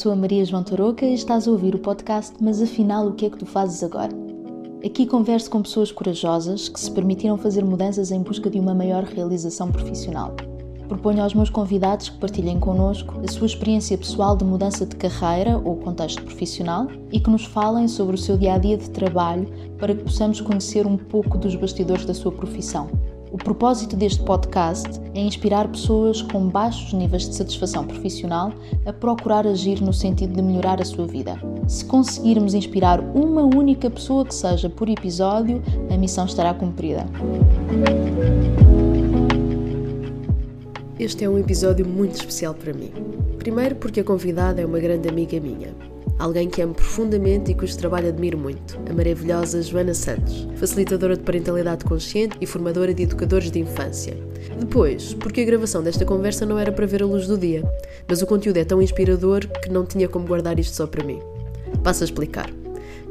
sou a Maria João Tarouca e estás a ouvir o podcast Mas afinal, o que é que tu fazes agora? Aqui converso com pessoas corajosas que se permitiram fazer mudanças em busca de uma maior realização profissional. Proponho aos meus convidados que partilhem connosco a sua experiência pessoal de mudança de carreira ou contexto profissional e que nos falem sobre o seu dia a dia de trabalho para que possamos conhecer um pouco dos bastidores da sua profissão. O propósito deste podcast é inspirar pessoas com baixos níveis de satisfação profissional a procurar agir no sentido de melhorar a sua vida. Se conseguirmos inspirar uma única pessoa que seja por episódio, a missão estará cumprida. Este é um episódio muito especial para mim. Primeiro, porque a convidada é uma grande amiga minha alguém que amo profundamente e cujo trabalho admiro muito, a maravilhosa Joana Santos, facilitadora de parentalidade consciente e formadora de educadores de infância. Depois, porque a gravação desta conversa não era para ver a luz do dia, mas o conteúdo é tão inspirador que não tinha como guardar isto só para mim. Passo a explicar.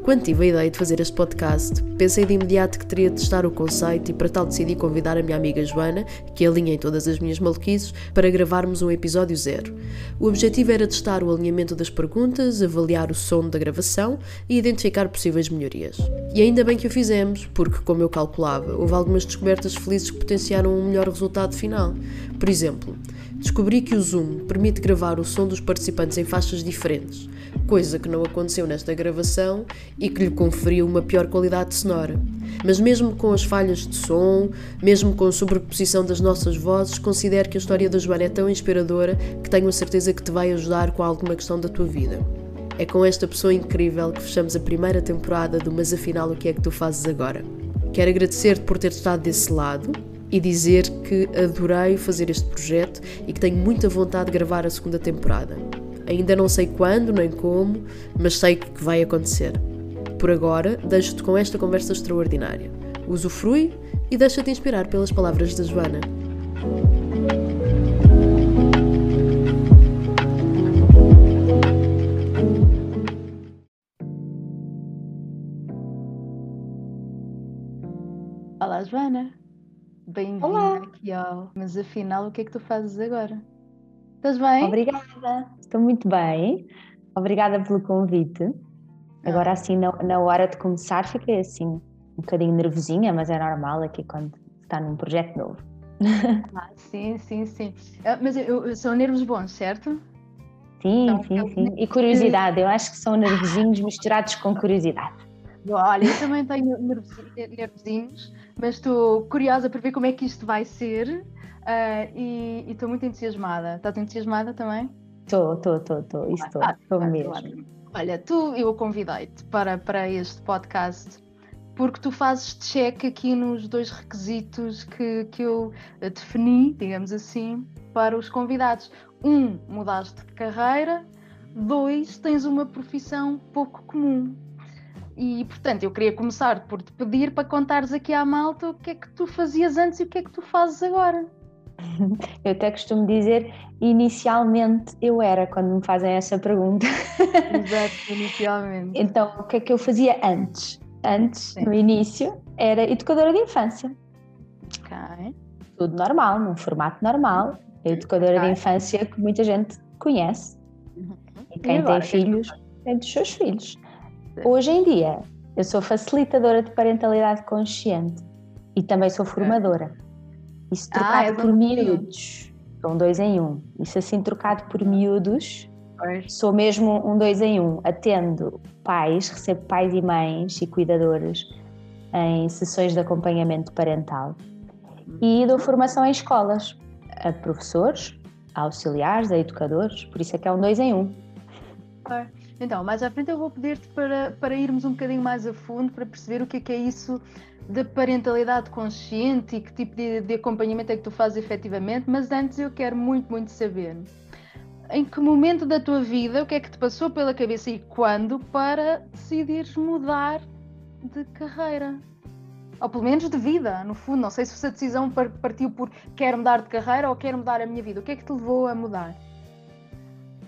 Quando tive a ideia de fazer este podcast, pensei de imediato que teria de testar o conceito e para tal decidi convidar a minha amiga Joana, que alinha em todas as minhas maluquices, para gravarmos um episódio zero. O objetivo era testar o alinhamento das perguntas, avaliar o som da gravação e identificar possíveis melhorias. E ainda bem que o fizemos, porque, como eu calculava, houve algumas descobertas felizes que potenciaram um melhor resultado final. Por exemplo, descobri que o Zoom permite gravar o som dos participantes em faixas diferentes coisa que não aconteceu nesta gravação e que lhe conferiu uma pior qualidade sonora. Mas mesmo com as falhas de som, mesmo com a sobreposição das nossas vozes, considero que a história da Joana é tão inspiradora que tenho a certeza que te vai ajudar com alguma questão da tua vida. É com esta pessoa incrível que fechamos a primeira temporada do Mas Afinal O Que É Que Tu Fazes Agora. Quero agradecer-te por ter estado desse lado e dizer que adorei fazer este projeto e que tenho muita vontade de gravar a segunda temporada. Ainda não sei quando nem como, mas sei que vai acontecer. Por agora, deixo-te com esta conversa extraordinária. Usufrui e deixa-te inspirar pelas palavras da Joana. Olá, Joana. Bem-vinda aqui ao. Mas afinal, o que é que tu fazes agora? Estás bem? Obrigada, estou muito bem. Obrigada pelo convite. Agora, assim, na, na hora de começar, fiquei assim um bocadinho nervosinha, mas é normal aqui quando está num projeto novo. Ah, sim, sim, sim. Ah, mas eu, eu, são nervos bons, certo? Sim, então, sim, sim. E curiosidade, eu acho que são nervosinhos misturados com curiosidade. Olha, eu também tenho nervosinhos, mas estou curiosa para ver como é que isto vai ser. Uh, e estou muito entusiasmada. Estás entusiasmada também? Estou, estou, estou, estou. Estou, estou mesmo. Olha, tu, eu convidei-te para, para este podcast porque tu fazes check aqui nos dois requisitos que, que eu defini, digamos assim, para os convidados. Um, mudaste de carreira. Dois, tens uma profissão pouco comum. E, portanto, eu queria começar por te pedir para contares aqui à malta o que é que tu fazias antes e o que é que tu fazes agora. Eu até costumo dizer, inicialmente eu era, quando me fazem essa pergunta. Exato, inicialmente. Então, o que é que eu fazia antes? Antes, Sim. no início, era educadora de infância. Ok. Tudo normal, num formato normal. educadora okay. de infância que muita gente conhece. Uhum. E quem e agora, tem filhos, é dos seus filhos. Hoje em dia, eu sou facilitadora de parentalidade consciente e também sou formadora. Isso ah, trocado ah, é por miúdos. São dois em um. Isso assim trocado por miúdos. Pois. Sou mesmo um dois em um. Atendo pais, recebo pais e mães e cuidadores em sessões de acompanhamento parental. E dou formação em escolas, a professores, a auxiliares, a educadores, por isso é que é um dois em um. Então, mais à frente eu vou pedir-te para, para irmos um bocadinho mais a fundo para perceber o que é, que é isso de parentalidade consciente e que tipo de, de acompanhamento é que tu fazes efetivamente, mas antes eu quero muito, muito saber em que momento da tua vida, o que é que te passou pela cabeça e quando para decidires mudar de carreira? Ou pelo menos de vida, no fundo. Não sei se essa decisão partiu por quero mudar de carreira ou quero mudar a minha vida. O que é que te levou a mudar?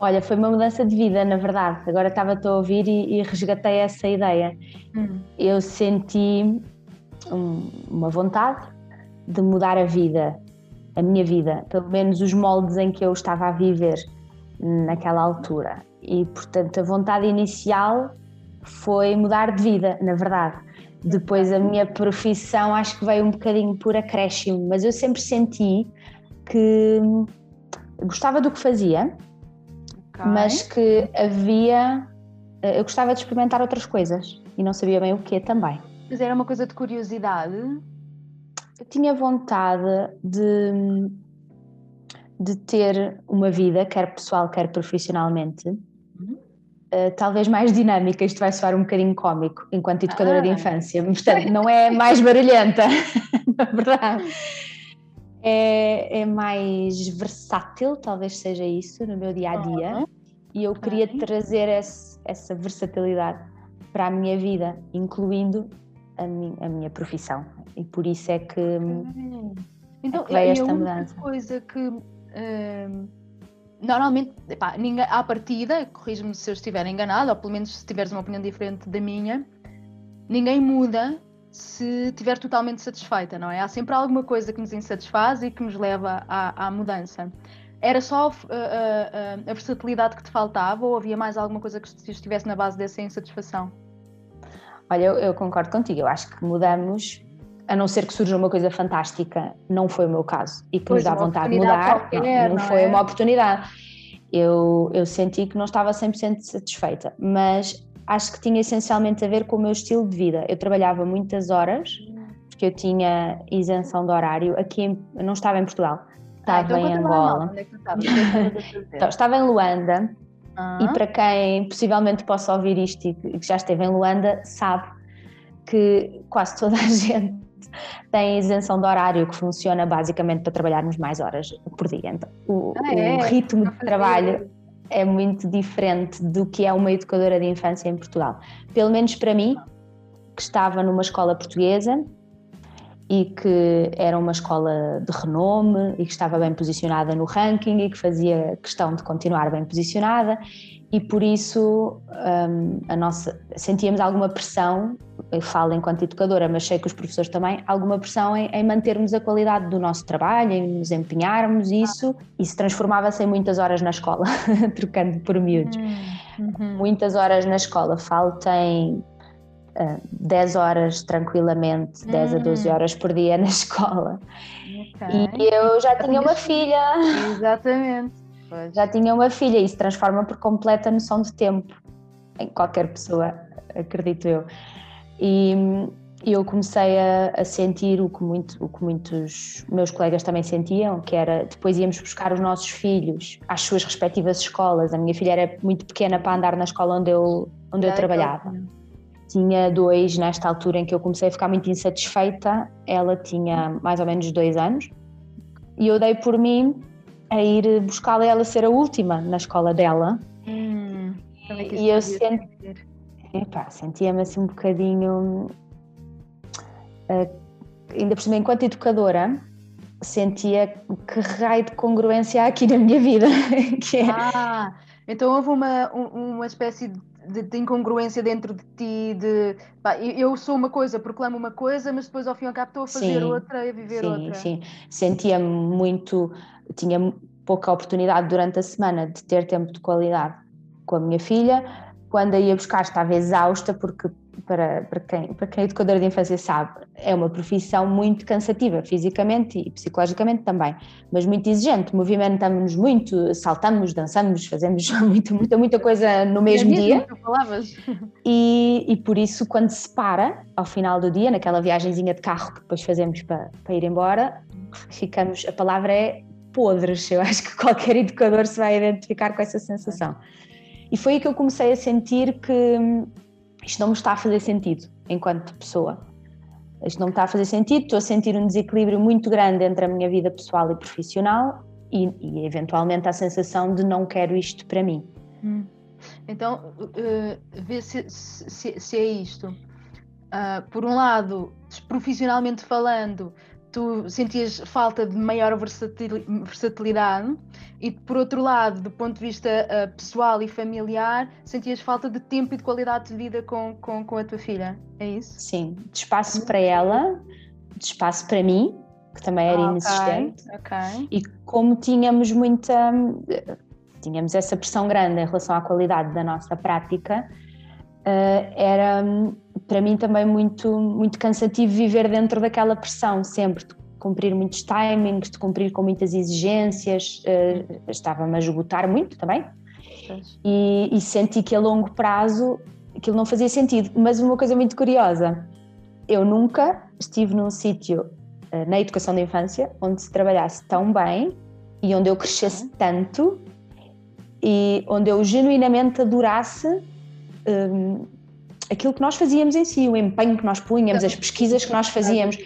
Olha, foi uma mudança de vida, na verdade. Agora estava-te a ouvir e, e resgatei essa ideia. Hum. Eu senti um, uma vontade de mudar a vida, a minha vida, pelo menos os moldes em que eu estava a viver. naquela altura. E, portanto, a vontade inicial foi mudar de vida, na verdade. Depois a minha profissão acho que veio um bocadinho por acréscimo, mas eu sempre senti que gostava do que fazia, okay. mas que havia. Eh, eu gostava de experimentar outras coisas e não sabia bem o que também. Mas era uma coisa de curiosidade? Eu tinha vontade de, de ter uma vida, quer pessoal, quer profissionalmente, uhum. uh, talvez mais dinâmica. Isto vai soar um bocadinho cómico enquanto educadora ah. de infância, portanto, não é mais barulhenta, na verdade. É, é, mais versátil, talvez seja isso, no meu dia a dia. Uhum. E eu queria trazer esse, essa versatilidade para a minha vida, incluindo a, mi, a minha profissão. E por isso é que, então, é que veio esta a mudança. coisa que hum, normalmente, epá, ninguém, à partida, corrijo-me se eu estiver enganado, ou pelo menos se tiveres uma opinião diferente da minha, ninguém muda se estiver totalmente satisfeita, não é? Há sempre alguma coisa que nos insatisfaz e que nos leva à, à mudança. Era só a, a, a, versatilidade que te faltava ou havia mais alguma coisa que estivesse na base dessa insatisfação? Olha, eu, eu, concordo contigo. Eu acho que mudamos, a não ser que surja uma coisa fantástica, não foi o meu caso. E que pois, nos dá vontade de mudar, não, não, não, foi é? uma oportunidade. Eu, eu senti que não estava 100% satisfeita, mas acho que tinha essencialmente a ver com o meu estilo de vida. Eu trabalhava muitas horas, porque eu tinha isenção de horário. Aqui em, eu não estava em Portugal, estava ah, então em Angola. É estava? então, estava em Luanda e para quem possivelmente possa ouvir isto e que já esteve em Luanda, sabe que quase toda a gente tem isenção de horário que funciona basicamente para trabalharmos mais horas por dia. Então, o, ah, é? o ritmo de trabalho é muito diferente do que é uma educadora de infância em Portugal. Pelo menos para mim, que estava numa escola portuguesa e que era uma escola de renome e que estava bem posicionada no ranking e que fazia questão de continuar bem posicionada e por isso um, a nossa sentíamos alguma pressão eu falo enquanto educadora mas sei que os professores também alguma pressão em, em mantermos a qualidade do nosso trabalho em nos empenharmos isso e se transformava-se em muitas horas na escola trocando por miúdos hum, uhum. muitas horas na escola faltem 10 horas tranquilamente, 10 a 12 hum. horas por dia na escola. Okay. E eu já tinha uma filha. Exatamente. Pois. Já tinha uma filha e isso transforma por completa a noção de tempo em qualquer pessoa, acredito eu. E eu comecei a, a, sentir o que, muito, o que muitos meus colegas também sentiam, que era depois íamos buscar os nossos filhos às suas respectivas escolas. A minha filha era muito pequena para andar na escola onde eu, onde eu trabalhava tinha dois nesta altura em que eu comecei a ficar muito insatisfeita. Ela tinha mais ou menos dois anos e eu dei por mim a ir buscá-la ela ser a última na escola dela. Hum, e eu senti, sentia-me assim um bocadinho. Uh, ainda por cima, enquanto educadora, sentia que raio de congruência há aqui na minha vida. que é... Ah, então houve uma, uma espécie de de, de, incongruência dentro de ti, de pá, eu sou uma coisa, proclamo uma coisa, mas depois ao fim e ao cabo estou a fazer sim, outra e a viver sim, outra. Sim, sentia-me muito, tinha pouca oportunidade durante a semana de ter tempo de qualidade com a minha filha. Quando a ia buscar estava exausta porque para, para, quem, para quem é educadora de infância sabe, é uma profissão muito cansativa, fisicamente e psicologicamente também, mas muito exigente. Movimentamos-nos muito, saltamos, dançamos, fazemos muita, muita, muita coisa no mesmo é dia. E, e por isso, quando se para, ao final do dia, naquela viagemzinha de carro que depois fazemos para, para ir embora, ficamos, a palavra é podres. Eu acho que qualquer educador se vai identificar com essa sensação. E foi aí que eu comecei a sentir que isto não me está a fazer sentido enquanto pessoa. Isto não me está a fazer sentido, estou a sentir um desequilíbrio muito grande entre a minha vida pessoal e profissional e, e eventualmente a sensação de não quero isto para mim. Hum. Então, uh, vê se, se, se, é isto. Uh, por um lado, profissionalmente falando, tu sentias falta de maior versatilidade e por outro lado, do ponto de vista uh, pessoal e familiar, sentias falta de tempo e de qualidade de vida com, com, com a tua filha, é isso? Sim, de espaço para ela, de espaço para mim, que também era ah, inexistente. Okay. E como tínhamos muita tínhamos essa pressão grande em relação à qualidade da nossa prática, uh, era para mim também muito, muito cansativo viver dentro daquela pressão, sempre de cumprir muitos timings, de cumprir com muitas exigências, uh, estava-me a esgotar muito também. E, e senti que a longo prazo aquilo não fazia sentido. Mas uma coisa muito curiosa, eu nunca estive num sítio uh, na educação da infância onde se trabalhasse tão bem e onde eu crescesse tanto e onde eu genuinamente adorasse um, aquilo que nós fazíamos em si, o empenho que nós punhamos, as pesquisas que nós fazíamos.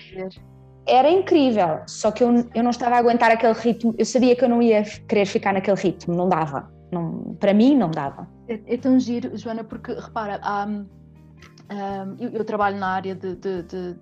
Era incrível, só que eu, eu não estava a aguentar aquele ritmo, eu sabia que eu não ia querer ficar naquele ritmo, não dava. Não, para mim, não dava. É, é tão giro, Joana, porque repara, há, um, eu, eu, trabalho na área de, de, de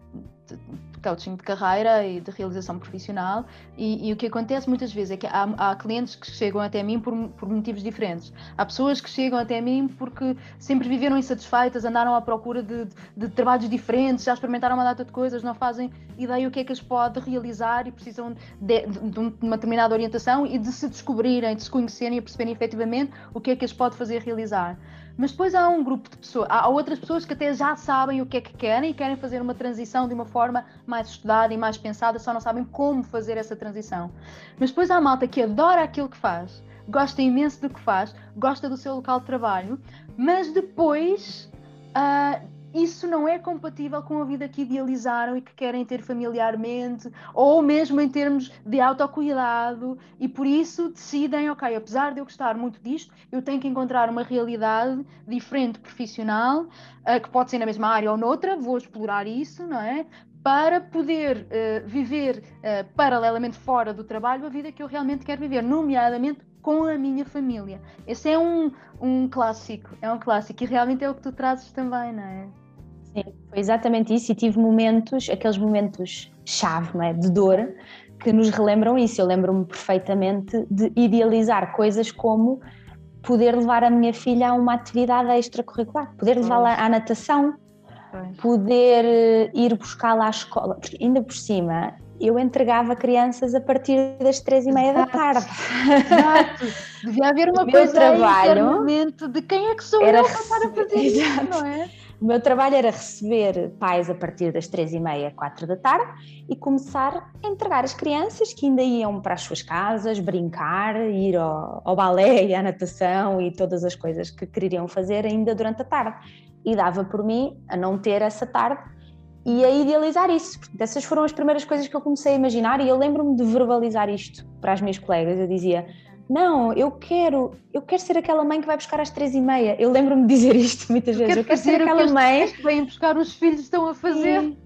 coaching de carreira e de realização profissional e, e, o que acontece muitas vezes é que há, há clientes que chegam até mim por, por, motivos diferentes. Há pessoas que chegam até mim porque sempre viveram insatisfeitas, andaram à procura de, de, de trabalhos diferentes, já experimentaram uma data de coisas, não fazem ideia o que é que as pode realizar e precisam de, de uma determinada orientação e de se descobrirem, de se conhecerem e perceberem efetivamente o que é que as pode fazer realizar. Mas depois há um grupo de pessoas, há outras pessoas que até já sabem o que é que querem e querem fazer uma transição de uma forma mais estudada e mais pensada, só não sabem como fazer essa transição. Mas depois há a malta que adora aquilo que faz, gosta imenso do que faz, gosta do seu local de trabalho, mas depois uh, isso não é compatível com a vida que idealizaram e que querem ter familiarmente, ou mesmo em termos de autocuidado, e por isso decidem, ok, apesar de eu gostar muito disto, eu tenho que encontrar uma realidade diferente profissional, uh, que pode ser na mesma área ou noutra, vou explorar isso, não é? Para poder uh, viver uh, paralelamente fora do trabalho a vida que eu realmente quero viver, nomeadamente com a minha família. Esse é um, um clássico, é um clássico, e realmente é o que tu trazes também, não é? Sim, foi exatamente isso e tive momentos, aqueles momentos chave, é? de dor, que nos relembram isso. Eu lembro-me perfeitamente de idealizar coisas como poder levar a minha filha a uma atividade extracurricular, poder levá-la à natação, poder eh, ir buscá-la à escola, porque ainda por cima eu entregava crianças a partir das três e meia da tarde. Exato. Devia haver uma coisa trabalho de quem é que sou era eu para fazer isso, não é? O meu trabalho era receber pais a partir das três e meia, quatro da tarde e começar a entregar as crianças que ainda iam para as suas casas, brincar, ir ao, ao balé e à natação e todas as coisas que queriam fazer ainda durante a tarde. E dava por mim a não ter essa tarde e a idealizar isso. Essas foram as primeiras coisas que eu comecei a imaginar e eu lembro-me de verbalizar isto para as minhas colegas. Eu dizia: não, eu quero, eu quero ser aquela mãe que vai buscar às três e meia. Eu lembro-me de dizer isto muitas vezes. Eu quero, ser aquela mãe que vem buscar os filhos estão a fazer.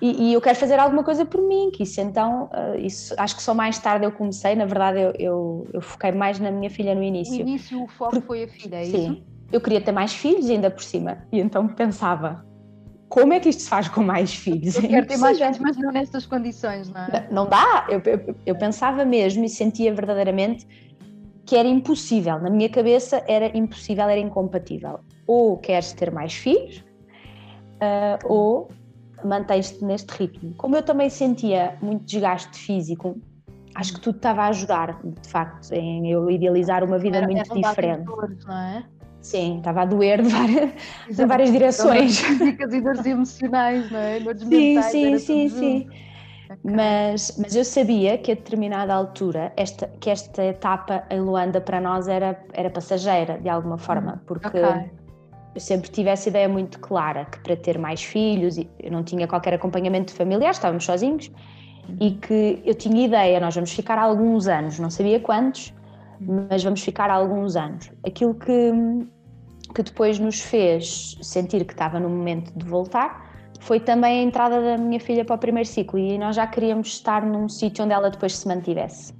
E, e, eu quero fazer alguma coisa por mim, que isso então, uh, isso, acho que só mais tarde eu comecei, na verdade eu, eu, eu foquei mais na minha filha no início. No início o foco Porque, foi a filha, é sim, isso? eu queria ter mais filhos ainda por cima, e então pensava, como é que isto se faz com mais filhos? Eu quero ter mais filhos, mas não nestas condições, não é? Não, não dá, eu, eu, eu pensava mesmo e sentia verdadeiramente que era impossível, na minha cabeça era impossível, era incompatível. Ou queres ter mais filhos, uh, ou mantens-te neste ritmo. Como eu também sentia muito desgaste físico, acho que tudo estava a ajudar, de facto, em eu idealizar uma vida era, muito diferente. Dores, não é? Sim, estava a doer de várias, de várias direções. Físicas e dores emocionais, não é? Dores sim, sim, sim, sim. Mas, mas eu sabia que a determinada altura esta, que esta etapa em Luanda para nós era, era passageira de alguma forma, hum, porque okay. eu sempre tive essa ideia muito clara que para ter mais filhos, eu não tinha qualquer acompanhamento familiar, estávamos sozinhos, hum. e que eu tinha ideia, nós vamos ficar alguns anos, não sabia quantos, hum. mas vamos ficar alguns anos. Aquilo que, que depois nos fez sentir que estava no momento de voltar foi também a entrada da minha filha para o primeiro ciclo e nós já queríamos estar num sítio onde ela depois se mantivesse.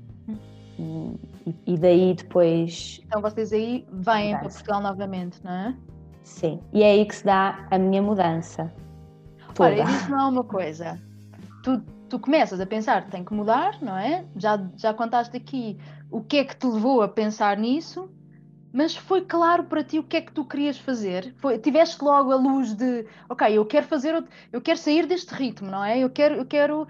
Hum. E, e daí depois. Então vocês aí vêm para Portugal novamente, não é? Sim, e é aí que se dá a minha mudança. Toda. Olha, diz-me lá uma coisa. Tu, tu começas a pensar, tem que mudar, não é? Já, já contaste aqui o que é que te levou a pensar nisso mas foi claro para ti o que é que tu querias fazer? Foi, tiveste logo a luz de, ok, eu quero fazer, eu quero sair deste ritmo, não é? Eu quero, eu quero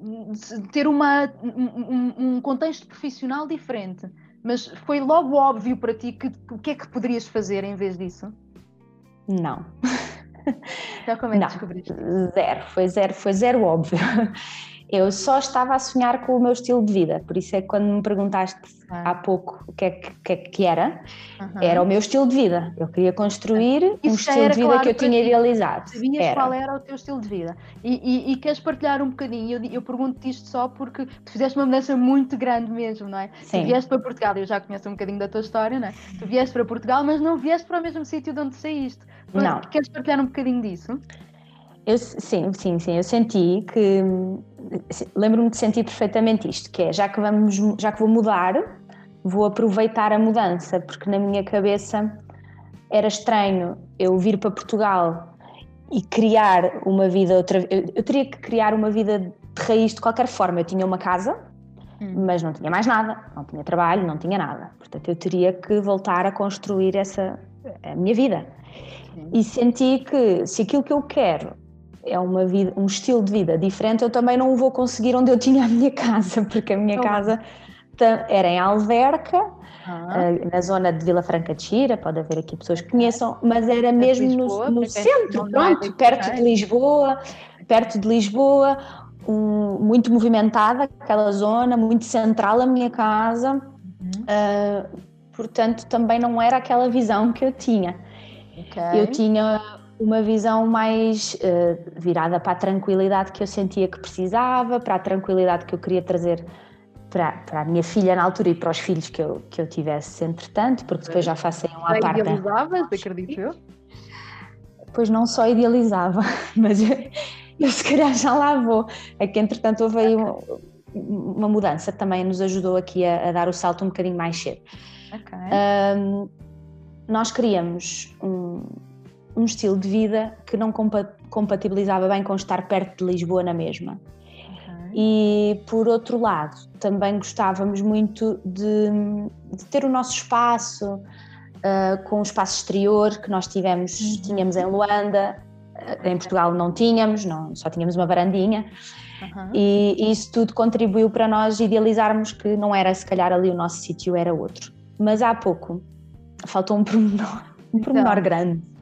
hum, ter uma, um, um contexto profissional diferente. mas foi logo óbvio para ti que o que é que poderias fazer em vez disso? Não. Então como é que não, descobriste? Zero, foi zero, foi zero óbvio. Eu só estava a sonhar com o meu estilo de vida, por isso é que quando me perguntaste ah. há pouco o que é que, que, é que era, uhum. era o meu estilo de vida. Eu queria construir isso um estilo de vida claro que eu tinha idealizado. Sabias era. qual era o teu estilo de vida. E, e, e queres partilhar um bocadinho? Eu, eu pergunto-te isto só porque tu fizeste uma mudança muito grande mesmo, não é? Sim. Tu vieste para Portugal, eu já conheço um bocadinho da tua história, não é? Tu vieste para Portugal, mas não vieste para o mesmo sítio de onde saíste. Não. Queres partilhar um bocadinho disso? Eu, sim, sim, sim. Eu senti que lembro-me de sentir perfeitamente isto, que é já que vamos, já que vou mudar, vou aproveitar a mudança, porque na minha cabeça era estranho eu vir para Portugal e criar uma vida outra eu, eu teria que criar uma vida de raiz de qualquer forma. Eu tinha uma casa, hum. mas não tinha mais nada, não tinha trabalho, não tinha nada. Portanto, eu teria que voltar a construir essa a minha vida. Hum. E senti que se aquilo que eu quero é uma vida, um estilo de vida diferente, eu também não o vou conseguir onde eu tinha a minha casa, porque a minha casa era em Alverca, ah. Eh, na zona de Vila Franca de Xira, pode haver aqui pessoas que conheçam, mas era mesmo Lisboa, no, no centro, pronto, perto de Lisboa, perto de Lisboa, um, muito movimentada aquela zona, muito central a minha casa, uhum. uh, portanto também não era aquela visão que eu tinha. Okay. Eu tinha uma visão mais uh, virada para a tranquilidade que eu sentia que precisava, para a tranquilidade que eu queria trazer para, para a minha filha na altura e para os filhos que eu, que eu tivesse entretanto, porque depois já faço um à parte. Idealizavas, acredito eu? Pois não só idealizava, mas eu, eu se calhar já lá vou. É que entretanto houve aí uma, uma mudança que também nos ajudou aqui a, a, dar o salto um bocadinho mais cedo. Okay. Um, nós queríamos um, um estilo de vida que não compatibilizava bem com estar perto de Lisboa na mesma. E por outro lado, também gostávamos muito de, de ter o nosso espaço, uh, com o espaço exterior que nós tivemos, uhum. tínhamos em Luanda, uh, em Portugal não tínhamos, não, só tínhamos uma varandinha. Uhum. E, e isso tudo contribuiu para nós idealizarmos que não era se calhar ali o nosso sítio, era outro. Mas há pouco faltou um pormenor, um pormenor então. grande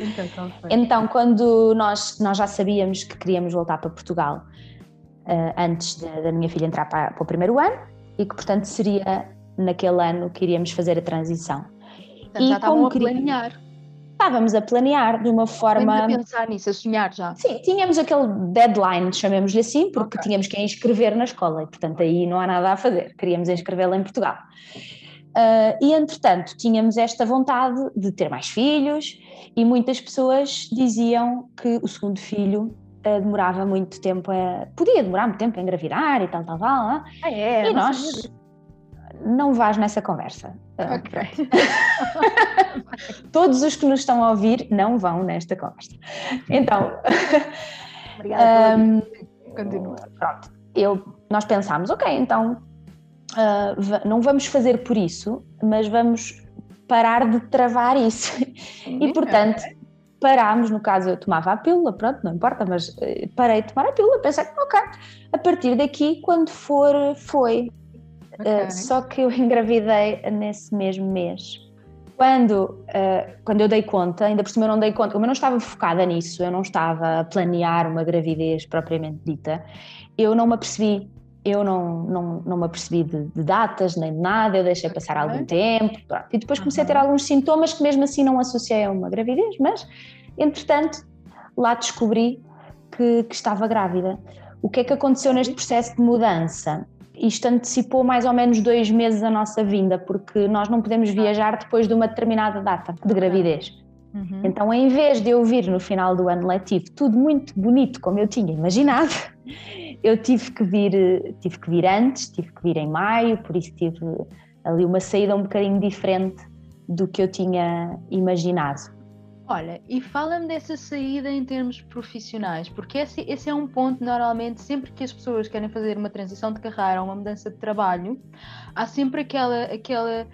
então, então, quando nós, nós já sabíamos que queríamos voltar para Portugal uh, antes da minha filha entrar para, para, o primeiro ano e que, portanto, seria naquele ano que iríamos fazer a transição. Portanto, e já estavam a planear. Estávamos a planear de uma forma. a pensar nisso, a sonhar já. Sim, tínhamos aquele deadline, chamemos-lhe assim, porque okay. tínhamos que inscrever na escola e, portanto, aí não há nada a fazer. Queríamos inscrevê-la em Portugal. Uh, e entretanto tínhamos esta vontade de ter mais filhos e muitas pessoas diziam que o segundo filho uh, demorava muito tempo a, podia demorar muito tempo a engravidar e tal, tal, tal. Ah, é, e nós não vais nessa conversa. Okay. Todos os que nos estão a ouvir não vão nesta conversa. Então, obrigada. um, Continua. Pronto, eu, nós pensámos, ok, então uh, não vamos fazer por isso, mas vamos parar de travar isso. Sim, e portanto, parámos, no caso eu tomava a pílula, pronto, não importa, mas uh, parei de tomar a pílula, pensei, ok, a partir daqui, quando for, foi. Okay. Uh, só que eu engravidei nesse mesmo mês. Quando, uh, quando eu dei conta, ainda por cima eu não dei conta, como eu não estava focada nisso, eu não estava a planear uma gravidez propriamente dita, eu não me apercebi eu não, não, não me apercebi de, de, datas nem de nada, eu deixei passar algum tempo pronto. e depois comecei a ter alguns sintomas que mesmo assim não associei a uma gravidez, mas entretanto lá descobri que, que estava grávida. O que é que aconteceu neste processo de mudança? Isto antecipou mais ou menos dois meses a nossa vinda, porque nós não podemos viajar depois de uma determinada data de gravidez. Uhum. Então, em vez de eu vir no final do ano letivo tudo muito bonito como eu tinha imaginado, eu tive que vir, tive que vir antes, tive que vir em maio, por isso tive ali uma saída um bocadinho diferente do que eu tinha imaginado. Olha, e fala-me dessa saída em termos profissionais, porque esse, esse, é um ponto, normalmente, sempre que as pessoas querem fazer uma transição de carreira ou uma mudança de trabalho, há sempre aquela, aquela,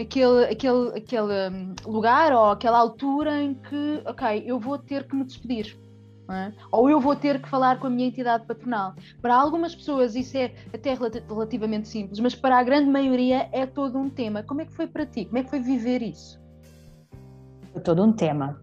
aquele, aquele, aquele hum, lugar ou aquela altura em que, ok, eu vou ter que me despedir É? Ou eu vou ter que falar com a minha entidade patronal. Para algumas pessoas isso é até relativamente simples, mas para a grande maioria é todo um tema. Como é que foi para ti? Como é que foi viver isso? Foi todo um tema.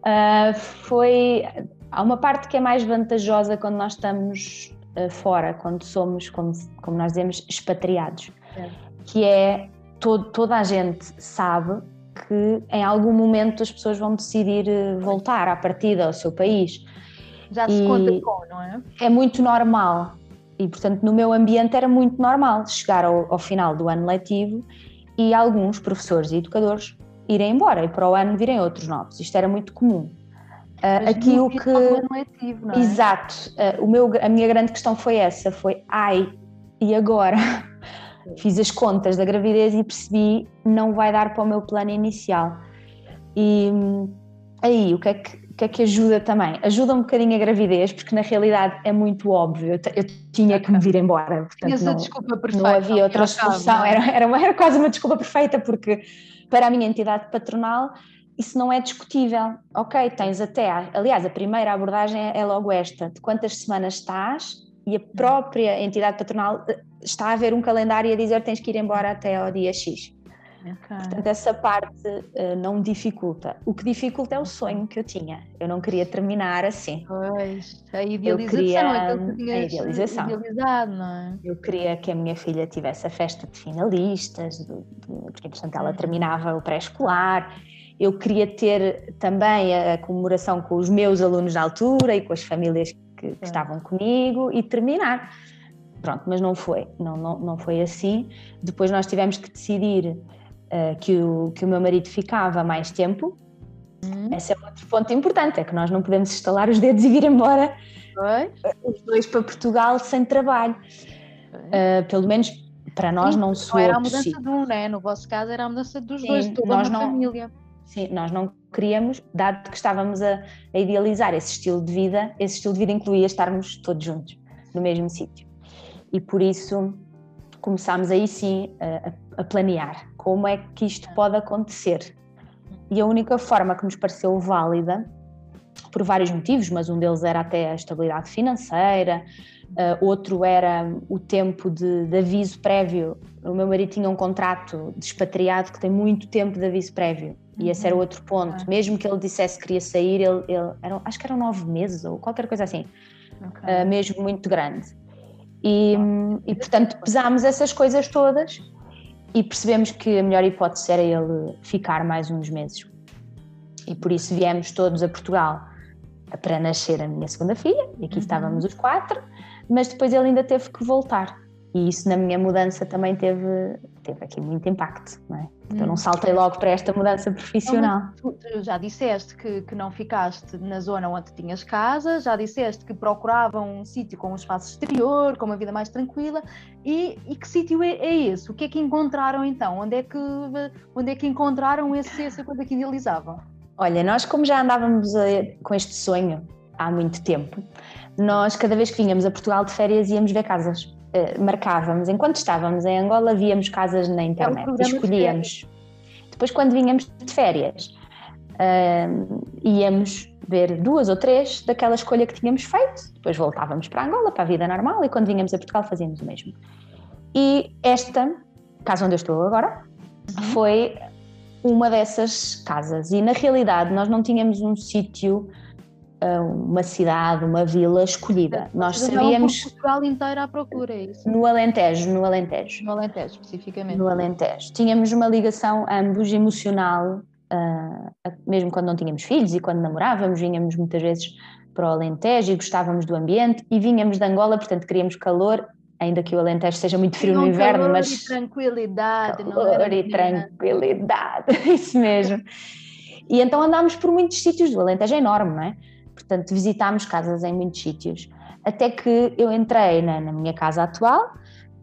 uh, foi. Há uma parte que é mais vantajosa quando nós estamos uh, fora, quando somos, como, como nós dizemos, expatriados, é. que é todo, toda a gente sabe que em algum momento as pessoas vão decidir eh, voltar à partida ao seu país. Já se e conta com, não é? É muito normal. E, portanto, no meu ambiente era muito normal chegar ao, ao final do ano letivo e alguns professores e educadores irem embora e para o ano virem outros novos. Isto era muito comum. Uh, aqui o que ano letivo, não é? Exato. Uh, o meu, a minha grande questão foi essa, foi ai, e agora? Fiz as contas da gravidez e percebi não vai dar para o meu plano inicial. E aí, o que é que, que, é que ajuda também? Ajuda um bocadinho a gravidez, porque na realidade é muito óbvio, eu, eu tinha que me vir embora. Portanto, não, desculpa perfeita, não havia outra solução, é? era, era, era quase uma desculpa perfeita, porque para a minha entidade patronal isso não é discutível. Ok, tens até, aliás, a primeira abordagem é logo esta: de quantas semanas estás e a própria entidade patronal está a ver um calendário e a dizer tens que ir embora até ao dia X. Okay. Portanto, essa parte uh, não dificulta. O que dificulta é o sonho que eu tinha. Eu não queria terminar assim. Pois, a idealização, eu queria, que a idealização. idealizado, não é? Eu queria que a minha filha tivesse a festa de finalistas, do, do, porque, portanto, ela terminava o pré-escolar. Eu queria ter também a, a comemoração com os meus alunos da altura e com as famílias que, que estavam comigo e terminar. Pronto, mas não foi, não, não, não foi assim. Depois nós tivemos que decidir uh, que, o, que o meu marido ficava mais tempo. Uhum. Esse é outro ponto importante, é que nós não podemos instalar os dedos e vir embora Oi? os dois para Portugal sem trabalho. Uh, pelo menos para nós Sim, não soou Era a mudança de um, né? No vosso caso era a mudança dos Sim, dois, toda nós uma não, família. Sim, nós não queríamos, dado que estávamos a, a, idealizar esse estilo de vida, esse estilo de vida incluía estarmos todos juntos no mesmo sítio. E por isso começámos aí sim a, a, planear como é que isto pode acontecer. E a única forma que nos pareceu válida, por vários motivos, mas um deles era até a estabilidade financeira, uh, outro era o tempo de, de, aviso prévio. O meu marido tinha um contrato de expatriado que tem muito tempo de aviso prévio e esse era uhum. outro ponto. Mesmo que ele dissesse que queria sair, ele, ele era, acho que eram nove meses ou qualquer coisa assim, okay. uh, mesmo muito grande. E, e portanto pesámos essas coisas todas e percebemos que a melhor hipótese era ele ficar mais uns meses. E por isso viemos todos a Portugal para nascer a minha segunda filha, e aqui uhum. estávamos os quatro, mas depois ele ainda teve que voltar. E isso na minha mudança também teve, teve aqui muito impacto, não é? Então não hum. saltei logo para esta mudança profissional. tu, tu, já disseste que, que não ficaste na zona onde tinhas casa, já disseste que procuravam um sítio com um espaço exterior, com uma vida mais tranquila. E, e que sítio é, é, esse? O que é que encontraram então? Onde é que, onde é que encontraram esse, essa coisa que idealizavam? Olha, nós como já andávamos a, com este sonho há muito tempo, nós cada vez que vinhamos a Portugal de férias íamos ver casas. Uh, marcávamos, enquanto estávamos em Angola, víamos casas na internet, é escolhíamos. De Depois, quando vinhamos de férias, uh, íamos ver duas ou três daquela escolha que tínhamos feito, depois voltávamos para Angola, para a vida normal, e quando vinhamos a Portugal fazíamos o mesmo. E esta casa onde eu estou agora uhum. foi uma dessas casas, e na realidade nós não tínhamos um sítio uma cidade, uma vila escolhida. Nós sabíamos. Portugal inteiro à procura, é isso? No Alentejo, no Alentejo. No Alentejo, especificamente. No Alentejo. Tínhamos uma ligação ambos emocional, uh, mesmo quando não tínhamos filhos e quando namorávamos, vinhamos muitas vezes para o Alentejo e gostávamos do ambiente e vinhamos de Angola, portanto queríamos calor. Ainda que o Alentejo seja muito frio no inverno, calor mas. E tranquilidade, calor não e tranquilidade, isso mesmo. E então andámos por muitos sítios, o Alentejo é enorme, não é? Portanto, visitámos casas em muitos sítios. Até que eu entrei na, na minha casa atual,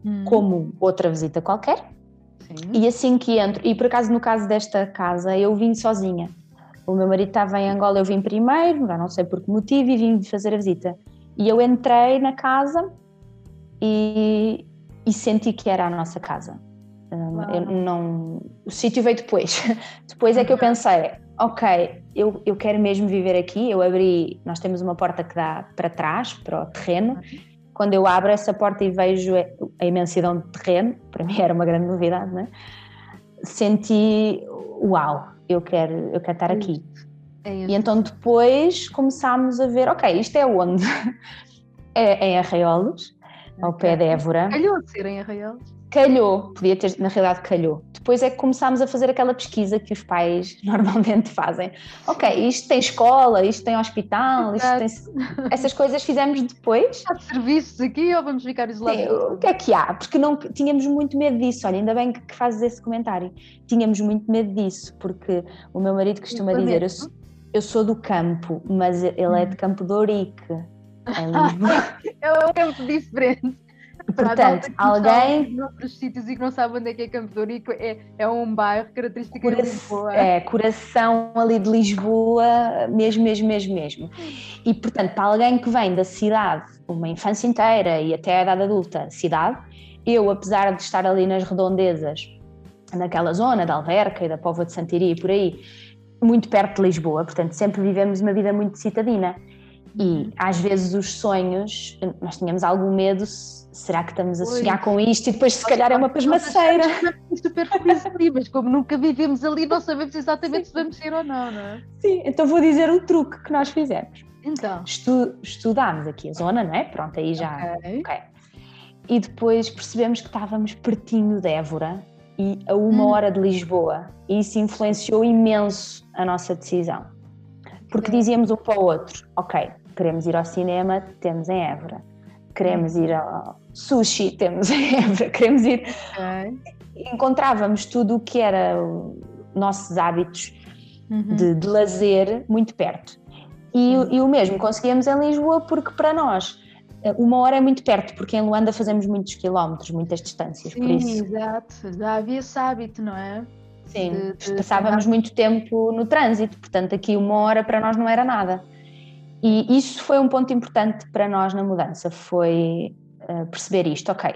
hum. como outra visita qualquer, Sim. e assim que entro, e por acaso no caso desta casa eu vim sozinha. O meu marido estava em Angola, eu vim primeiro, não sei por que motivo, e vim fazer a visita. E eu entrei na casa e, e senti que era a nossa casa. Hum, não, o sítio veio depois. depois é que eu pensei, ok, eu, eu quero mesmo viver aqui. Eu abri, nós temos uma porta que dá para trás, para o terreno. Quando eu abro essa porta e vejo a imensidão de terreno, para mim era uma grande novidade, não é? Senti, uau, eu quero, eu quero estar aqui. É e então depois começámos a ver, ok, isto é onde? é em Arraiolos, ao pé de Évora. Calhou de ser em Arraiolos? Calhou, podia ter, na realidade calhou. Depois é que começámos a fazer aquela pesquisa que os pais normalmente fazem. Ok, isto tem escola, isto tem hospital, isto tem... essas coisas fizemos depois. Há serviços aqui ou vamos ficar isolados? Sim, o que é que há? Porque não, tínhamos muito medo disso. Olha, ainda bem que, que fazes esse comentário. Tínhamos muito medo disso, porque o meu marido costuma dizer: eu, eu sou do campo, mas ele é de. Campo de Ourique. é um campo diferente. Portanto, alguém. Outros sítios e que não sabe onde é que é Campo de Ourique, é, é um bairro característico de Lisboa. É, coração ali de Lisboa, mesmo, mesmo, mesmo, mesmo. E, portanto, para alguém que vem da cidade, uma infância inteira e até a idade adulta, cidade, eu, apesar de estar ali nas redondezas, naquela zona da Alverca e da Póvoa de Santiria e por aí, muito perto de Lisboa, portanto, sempre vivemos uma vida muito citadina. E às vezes os sonhos, nós tínhamos algum medo, será que estamos a sonhar com isto? E depois, se calhar, é uma pasmaceira. Super felizes ali, mas como nunca vivemos ali, não sabemos exatamente Sim. se vamos ser ou não, não é? Sim, então vou dizer o truque que nós fizemos. Então. Estu, estudámos aqui a zona, não é? Pronto, aí já. Okay. ok. E depois percebemos que estávamos pertinho de Évora e a uma hum. hora de Lisboa. E isso influenciou imenso a nossa decisão. Porque dizíamos um para o outro: ok, queremos ir ao cinema, temos em Évora. Queremos ir ao sushi, temos em Évora. Queremos ir. Okay. Encontrávamos tudo o que era nossos hábitos uhum. de, de, lazer muito perto. E, uhum. e o mesmo conseguíamos em Lisboa, porque para nós eh, uma hora é muito perto, porque em Luanda fazemos muitos quilómetros, muitas distâncias, Sim, por isso. exato, já havia esse hábito, não é? Sim, de, de... passávamos muito tempo no trânsito, portanto aqui uma hora para nós não era nada. E isso foi um ponto importante para nós na mudança, foi uh, perceber isto, ok,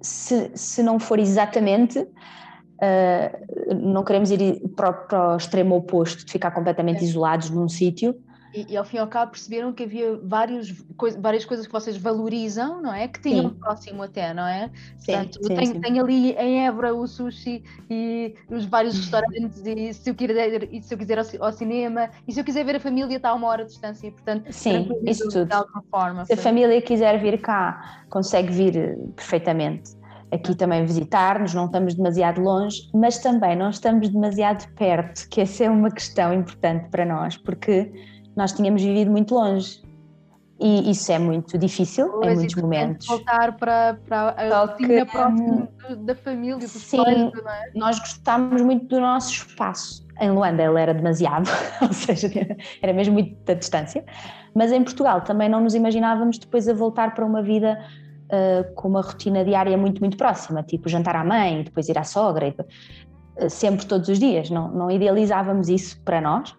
se, se não for exatamente, uh, não queremos ir para, para, o extremo oposto, de ficar completamente é. isolados num sítio, e, e, ao fim e ao cabo perceberam que havia vários, várias coisas que vocês valorizam, não é? Que tinham próximo até, não é? Sim, Portanto, sim, tenho, sim. tenho, ali em Évora o sushi e os vários restaurantes e se eu quiser, e se eu quiser ao, ao, cinema e se eu quiser ver a família está a uma hora de distância e portanto sim, isso tudo. de alguma forma. Se a família quiser vir cá, consegue vir eh, perfeitamente aqui também visitar-nos, não estamos demasiado longe, mas também não estamos demasiado perto, que essa é uma questão importante para nós, porque nós tínhamos vivido muito longe. E isso é muito difícil pois, em muitos momentos. Voltar para, para a rotina próxima da família, dos sim, pais, não é? Nós gostávamos muito do nosso espaço. Em Luanda ele era demasiado, ou seja, era mesmo muita distância. Mas em Portugal também não nos imaginávamos depois a voltar para uma vida uh, com uma rotina diária muito, muito próxima, tipo jantar à mãe, depois ir à sogra, e, uh, sempre todos os dias. Não, não idealizávamos isso para nós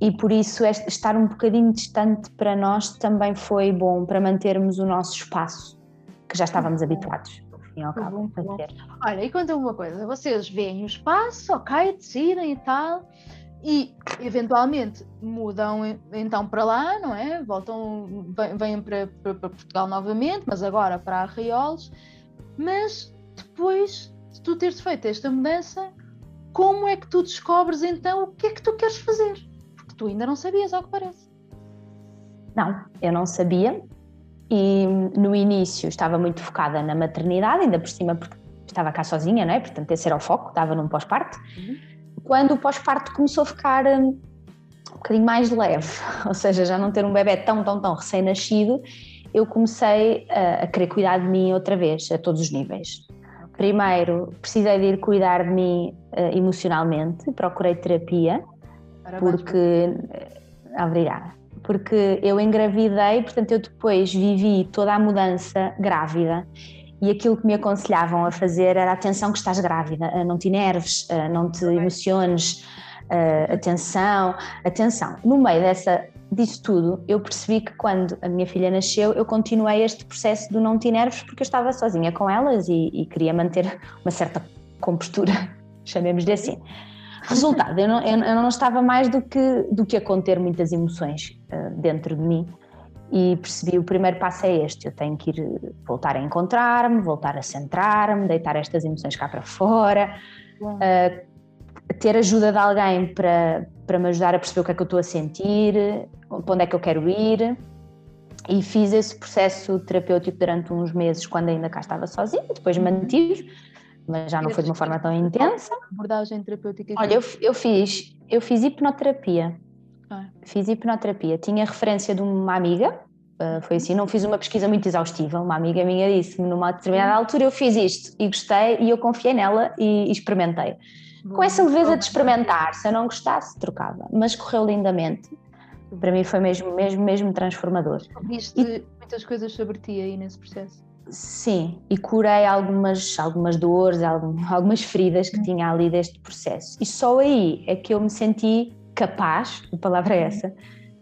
e por isso estar um bocadinho distante para nós também foi bom para mantermos o nosso espaço, que já estávamos habituados. Fim ao cabo, bom, Olha, e conta-me uma coisa: vocês veem o espaço, ok, decidem e tal, e eventualmente mudam então para lá, não é? Voltam, vêm para, para, para Portugal novamente, mas agora para Arraiolos. Mas depois de tu teres feito esta mudança, como é que tu descobres então o que é que tu queres fazer? Tu ainda não sabias, ao que parece. Não, eu não sabia. E no início estava muito focada na maternidade, ainda por cima porque estava cá sozinha, não é? Portanto, esse era o foco, estava num pós-parto. Uhum. Quando o pós-parto começou a ficar um, um bocadinho mais leve, ou seja, já não ter um bebê tão, tão, tão recém-nascido, eu comecei a, a, querer cuidar de mim outra vez, a todos os níveis. Primeiro, precisei de ir cuidar de mim uh, emocionalmente, procurei terapia, Parabéns, porque. Obrigada. Porque eu engravidei, portanto, eu depois vivi toda a mudança grávida e aquilo que me aconselhavam a fazer era atenção que estás grávida, não te enerves, não te emociones, atenção, atenção. No meio dessa, disso tudo, eu percebi que quando a minha filha nasceu, eu continuei este processo do não te enerves porque eu estava sozinha com elas e, e queria manter uma certa compostura, chamemos-lhe assim. Resultado, eu não, eu, não estava mais do que, do que a conter muitas emoções uh, dentro de mim. E percebi o primeiro passo é este: eu tenho que ir voltar a encontrar-me, voltar a centrar-me, deitar estas emoções cá para fora, uh, ter ajuda de alguém para, para me ajudar a perceber o que é que eu estou a sentir, para onde é que eu quero ir. E fiz esse processo terapêutico durante uns meses, quando ainda cá estava sozinha, depois uhum. mantive, mas já não foi de uma forma tão intensa. Abordagem terapêutica? Olha, eu, eu fiz, eu fiz hipnoterapia Fiz hipnoterapia. Tinha referência de uma amiga, uh, foi assim, não fiz uma pesquisa muito exaustiva. Uma amiga minha disse-me numa determinada altura: eu fiz isto e gostei, e eu confiei nela e, experimentei. Com essa leveza de experimentar, se eu não gostasse, trocava. Mas correu lindamente. Para mim foi mesmo, mesmo, mesmo transformador. Viste e... muitas coisas sobre ti aí nesse processo? Sim, e curei algumas, algumas dores, algumas feridas que tinha ali deste processo. E só aí é que eu me senti capaz, a palavra é essa,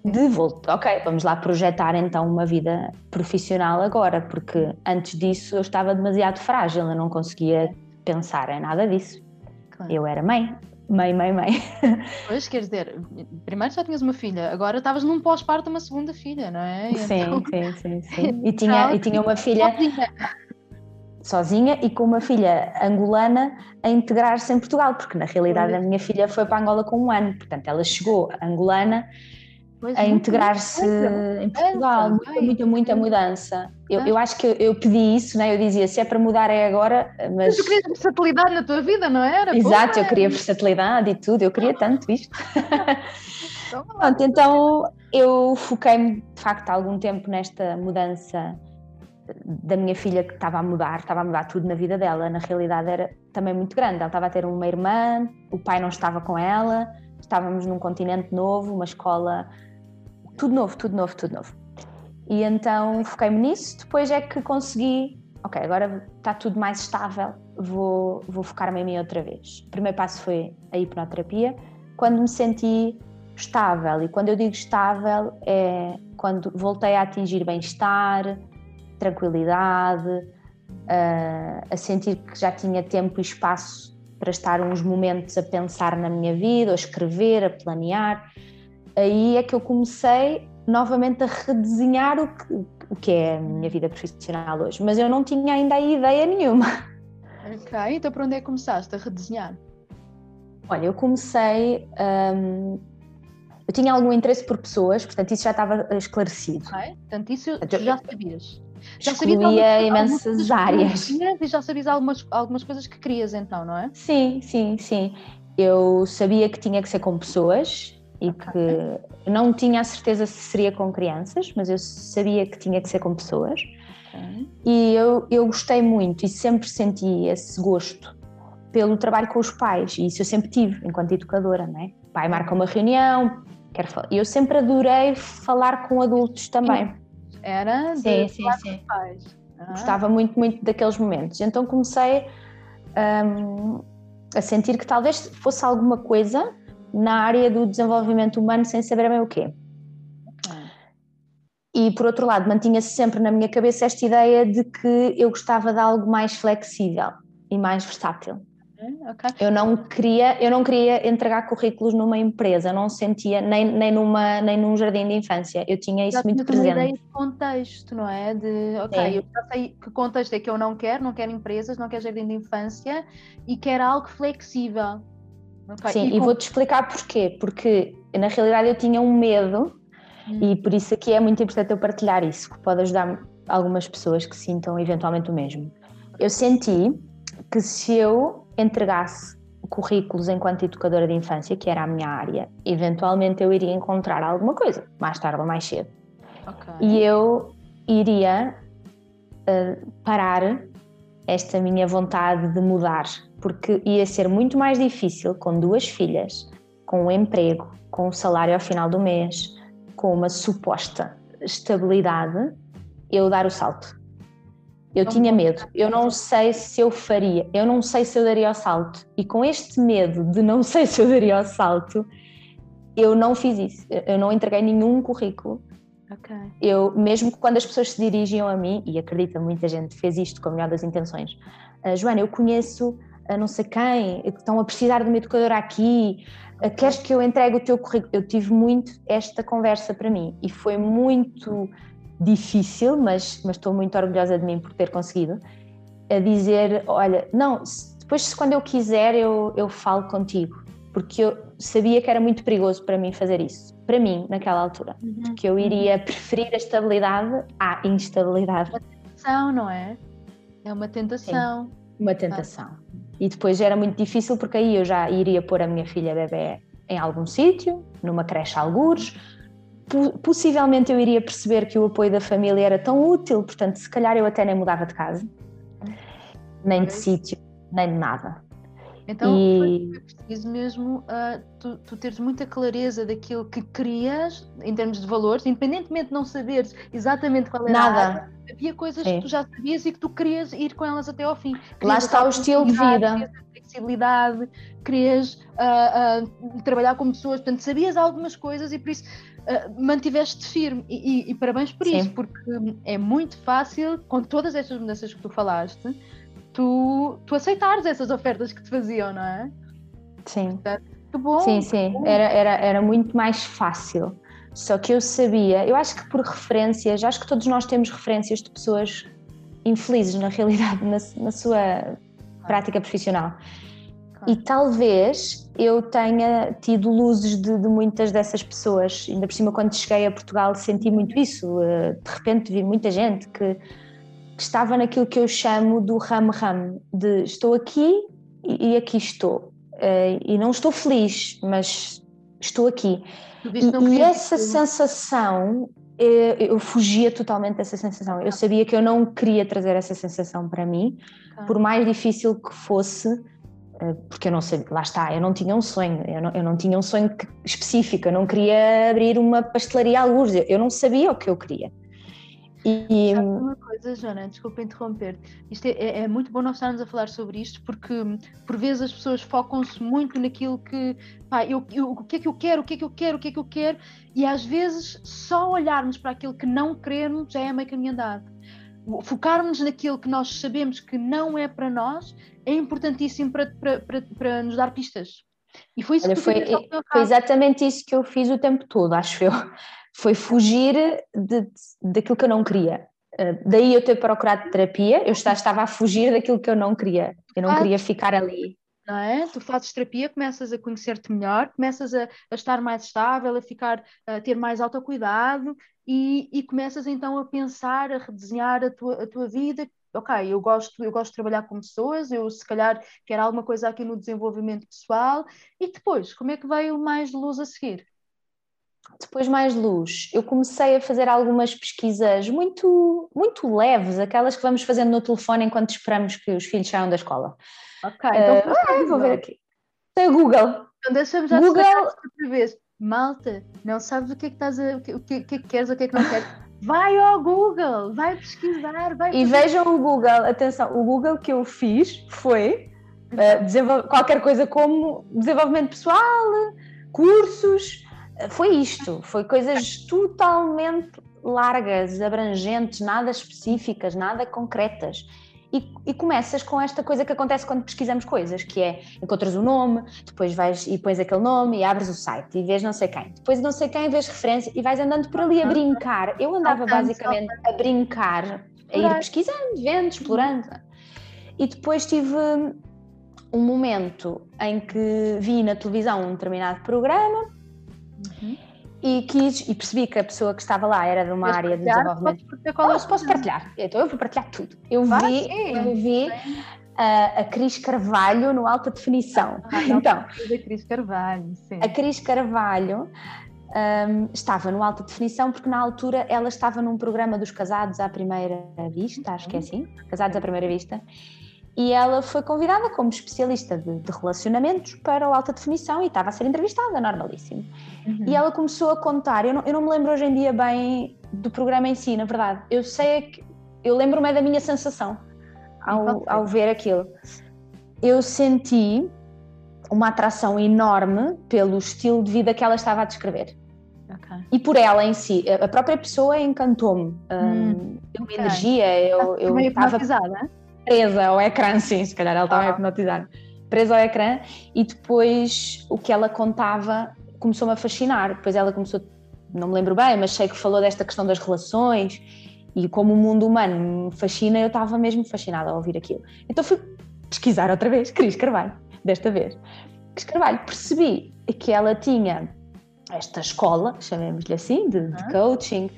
de voltar. Ok, vamos lá projetar então uma vida profissional agora, porque antes disso eu estava demasiado frágil, eu não conseguia pensar em nada disso. Claro. Eu era mãe, mãe, mãe, mãe. Pois, quer dizer, primeiro já tinhas uma filha, agora estavas num pós-parto uma segunda filha, não é? Sim, então... sim, sim, sim. E tinha, e tinha uma filha sozinha e com uma filha angolana a integrar-se em Portugal, porque na realidade a minha filha foi para Angola com um ano, portanto ela chegou angolana pois a integrar-se em Portugal, muita, muita, muita mudança. Eu, eu acho que eu, eu, pedi isso, né? eu dizia, se é para mudar é agora, mas... Tu querias versatilidade na tua vida, não era? Exato, Pô, eu queria versatilidade e tudo, eu queria tanto isto. Então, Pronto, então eu foquei-me de facto algum tempo nesta mudança da minha filha que estava a mudar, estava a mudar tudo na vida dela. Na realidade era também muito grande. Ela estava a ter uma irmã, o pai não estava com ela, estávamos num continente novo, uma escola, tudo novo, tudo novo, tudo novo. E então foquei-me nisso. Depois é que consegui, ok, agora está tudo mais estável, vou, vou focar-me em mim outra vez. O primeiro passo foi a hipnoterapia. Quando me senti estável, e quando eu digo estável, é quando voltei a atingir bem-estar, tranquilidade, uh, a sentir que já tinha tempo e espaço para estar uns momentos a pensar na minha vida, a escrever, a planear. Aí é que eu comecei novamente a redesenhar o que, o que é a minha vida profissional hoje, mas eu não tinha ainda a ideia nenhuma. Ok, então para onde é que começaste a redesenhar? Olha, eu comecei. Um, eu tinha algum interesse por pessoas, portanto, isso já estava esclarecido. Ok, portanto, isso já sabias. Já excluía imensas áreas. E já sabias algumas, algumas coisas que querias então, não é? Sim, sim, sim. Eu sabia que tinha que ser com pessoas e que não tinha a certeza se seria com crianças, mas eu sabia que tinha que ser com pessoas. Okay. E eu, eu gostei muito e sempre senti esse gosto pelo trabalho com os pais, e isso eu sempre tive enquanto educadora, não é? O pai marca uma reunião, quero falar. E eu sempre adorei falar com adultos também. Era sim, sim, sim. Ah. Gostava muito, muito daqueles momentos. Então comecei um, a sentir que talvez fosse alguma coisa na área do desenvolvimento humano sem saber bem o quê. E por outro lado, mantinha-se sempre na minha cabeça esta ideia de que eu gostava de algo mais flexível e mais versátil. Okay. Eu não queria, eu não queria entregar currículos numa empresa, não sentia nem, nem numa nem num jardim de infância. Eu tinha isso já muito presente. Ideia de contexto, não é? De, ok, Sim. eu já sei que contexto é que eu não quero, não quero empresas, não quero jardim de infância e quero algo flexível. Sim, e, e vou-te explicar porquê. Porque na realidade eu tinha um medo hum. e por isso aqui é muito importante eu partilhar isso, que pode ajudar algumas pessoas que sintam eventualmente o mesmo. Eu senti que se eu entregasse currículos enquanto educadora de infância, que era a minha área, eventualmente eu iria encontrar alguma coisa, mais tarde ou mais cedo. Okay. E eu iria uh, parar esta minha vontade de mudar, porque ia ser muito mais difícil com duas filhas, com um emprego, com um salário ao final do mês, com uma suposta estabilidade, eu dar o salto. Eu não tinha medo, eu não sei se eu faria, eu não sei se eu daria o salto. E com este medo de não sei se eu daria o salto, eu não fiz isso. Eu não entreguei nenhum currículo. Okay. Eu, mesmo quando as pessoas se dirigiam a mim, e acredita, muita gente fez isto com a melhor das intenções. Uh, Joana, eu conheço a não sei quem, que estão a precisar de uma educadora aqui, queres que eu entregue o teu currículo? Eu tive muito esta conversa para mim e foi muito difícil, mas, mas estou muito orgulhosa de mim por ter conseguido, a dizer, olha, não, depois quando eu quiser eu, eu falo contigo, porque eu sabia que era muito perigoso para mim fazer isso, para mim, naquela altura, uhum. porque eu iria preferir a estabilidade à instabilidade. Uma tentação, não é? É uma tentação. Sim, uma tentação. Ah. E depois era muito difícil porque aí eu já iria pôr a minha filha bebê em algum sítio, numa creche algures, possivelmente eu iria perceber que o apoio da família era tão útil, portanto, se calhar eu até nem mudava de casa, nem de sítio, nem de nada. Então e... foi preciso mesmo uh, tu, tu, teres muita clareza daquilo que querias em termos de valores, independentemente de não saberes exatamente qual era Nada. a área, havia coisas Sim. que tu já sabias e que tu querias ir com elas até ao fim. Querias Lá está o estilo de vida. Flexibilidade, querias uh, uh, trabalhar com pessoas, portanto sabias algumas coisas e por isso uh, mantiveste firme e, e, e, parabéns por Sim. isso, porque é muito fácil, com todas estas mudanças que tu falaste, tu, tu aceitares essas ofertas que te faziam, não é? Sim. que bom. Sim, sim. Bom. Era, era, era muito mais fácil. Só que eu sabia, eu acho que por referências, acho que todos nós temos referências de pessoas infelizes na realidade, na, na sua prática profissional. E talvez eu tenha tido luzes de, de, muitas dessas pessoas. Ainda por cima, quando cheguei a Portugal, senti muito isso. Eh, de repente, vi muita gente que que estava naquilo que eu chamo do ram-ram, de estou aqui e, aqui estou. Uh, e não estou feliz, mas estou aqui. E, e essa sensação, eu, eh, eu, fugia totalmente dessa sensação. Eu sabia que eu não queria trazer essa sensação para mim, por mais difícil que fosse, eh, porque eu não sabia, lá está, eu não tinha um sonho, eu não, eu não tinha um sonho específico, eu não queria abrir uma pastelaria à luz, eu não sabia o que eu queria. E uma coisa, Jona, desculpa interromper. Isto é, é, é, muito bom nós estarmos a falar sobre isto porque por vezes as pessoas focam-se muito naquilo que pá, eu, eu, o que é que eu quero, o que é que eu quero, o que é que eu quero, e às vezes só olharmos para aquilo que não queremos já é meio caminho andado. Focarmos naquilo que nós sabemos que não é para nós é importantíssimo para, para, para, para nos dar pistas. E foi isso Olha, que foi, foi exatamente isso que eu fiz o tempo todo, acho eu foi fugir de, de, daquilo que eu não queria. Uh, daí eu ter procurado terapia, eu já estava a fugir daquilo que eu não queria, eu não ah, queria ficar ali. Não é? Tu fazes terapia, começas a conhecer-te melhor, começas a, a, estar mais estável, a ficar, a ter mais autocuidado e, e começas então a pensar, a redesenhar a tua, a tua vida, ok, eu gosto, eu gosto de trabalhar com pessoas, eu se calhar quero alguma coisa aqui no desenvolvimento pessoal, e depois, como é que veio mais luz a seguir? Depois mais luz, eu comecei a fazer algumas pesquisas muito, muito leves, aquelas que vamos fazendo no telefone enquanto esperamos que os filhos saiam da escola. Ok, então uh, vou ver aqui. Tem o Google. Então deixa-me já Google... outra vez. Malta, não sabes o que é que estás a, o que, o que, é que queres, o que é que não queres. Vai ao Google, vai pesquisar, vai. E vejam o Google, atenção, o Google que eu fiz foi uh, qualquer coisa como desenvolvimento pessoal, cursos, foi isto, foi coisas totalmente largas, abrangentes, nada específicas, nada concretas. E, e, começas com esta coisa que acontece quando pesquisamos coisas, que é encontras o nome, depois vais e pões aquele nome e abres o site e vês não sei quem. Depois não sei quem, vês referência e vais andando por ali a brincar. Eu andava basicamente a brincar, a ir pesquisando, vendo, explorando. E depois tive um momento em que vi na televisão um determinado programa Uhum. E quis e percebi que a pessoa que estava lá era de uma área de desenvolvimento. Posso, posso partilhar, então eu vou partilhar tudo. Eu vi, eu vi a, a Cris Carvalho no alta definição. Ah, então, a Cris Carvalho, sim. A Cris Carvalho um, estava no alta definição porque na altura ela estava num programa dos casados à primeira vista, acho que é assim, casados à primeira vista, e ela foi convidada como especialista de, de, relacionamentos para o alta definição e estava a ser entrevistada, normalíssimo. Uhum. E ela começou a contar, eu não, eu não me lembro hoje em dia bem do programa em si, na verdade, eu sei que, eu lembro-me da minha sensação ao, ao ver aquilo. Eu senti uma atração enorme pelo estilo de vida que ela estava a descrever. Okay. E por ela em si, a própria pessoa encantou-me. Hum, um, okay. energia, eu, eu estava. Presa ao ecrã, sim, se calhar ela estava ah. a hipnotizar. Presa ao ecrã e depois o que ela contava começou-me a fascinar. Depois ela começou, não me lembro bem, mas sei que falou desta questão das relações e como o mundo humano me fascina, eu estava mesmo fascinada a ouvir aquilo. Então fui pesquisar outra vez, Cris Carvalho, desta vez. Cris Carvalho, percebi que ela tinha esta escola, chamemos-lhe assim, de, de, coaching,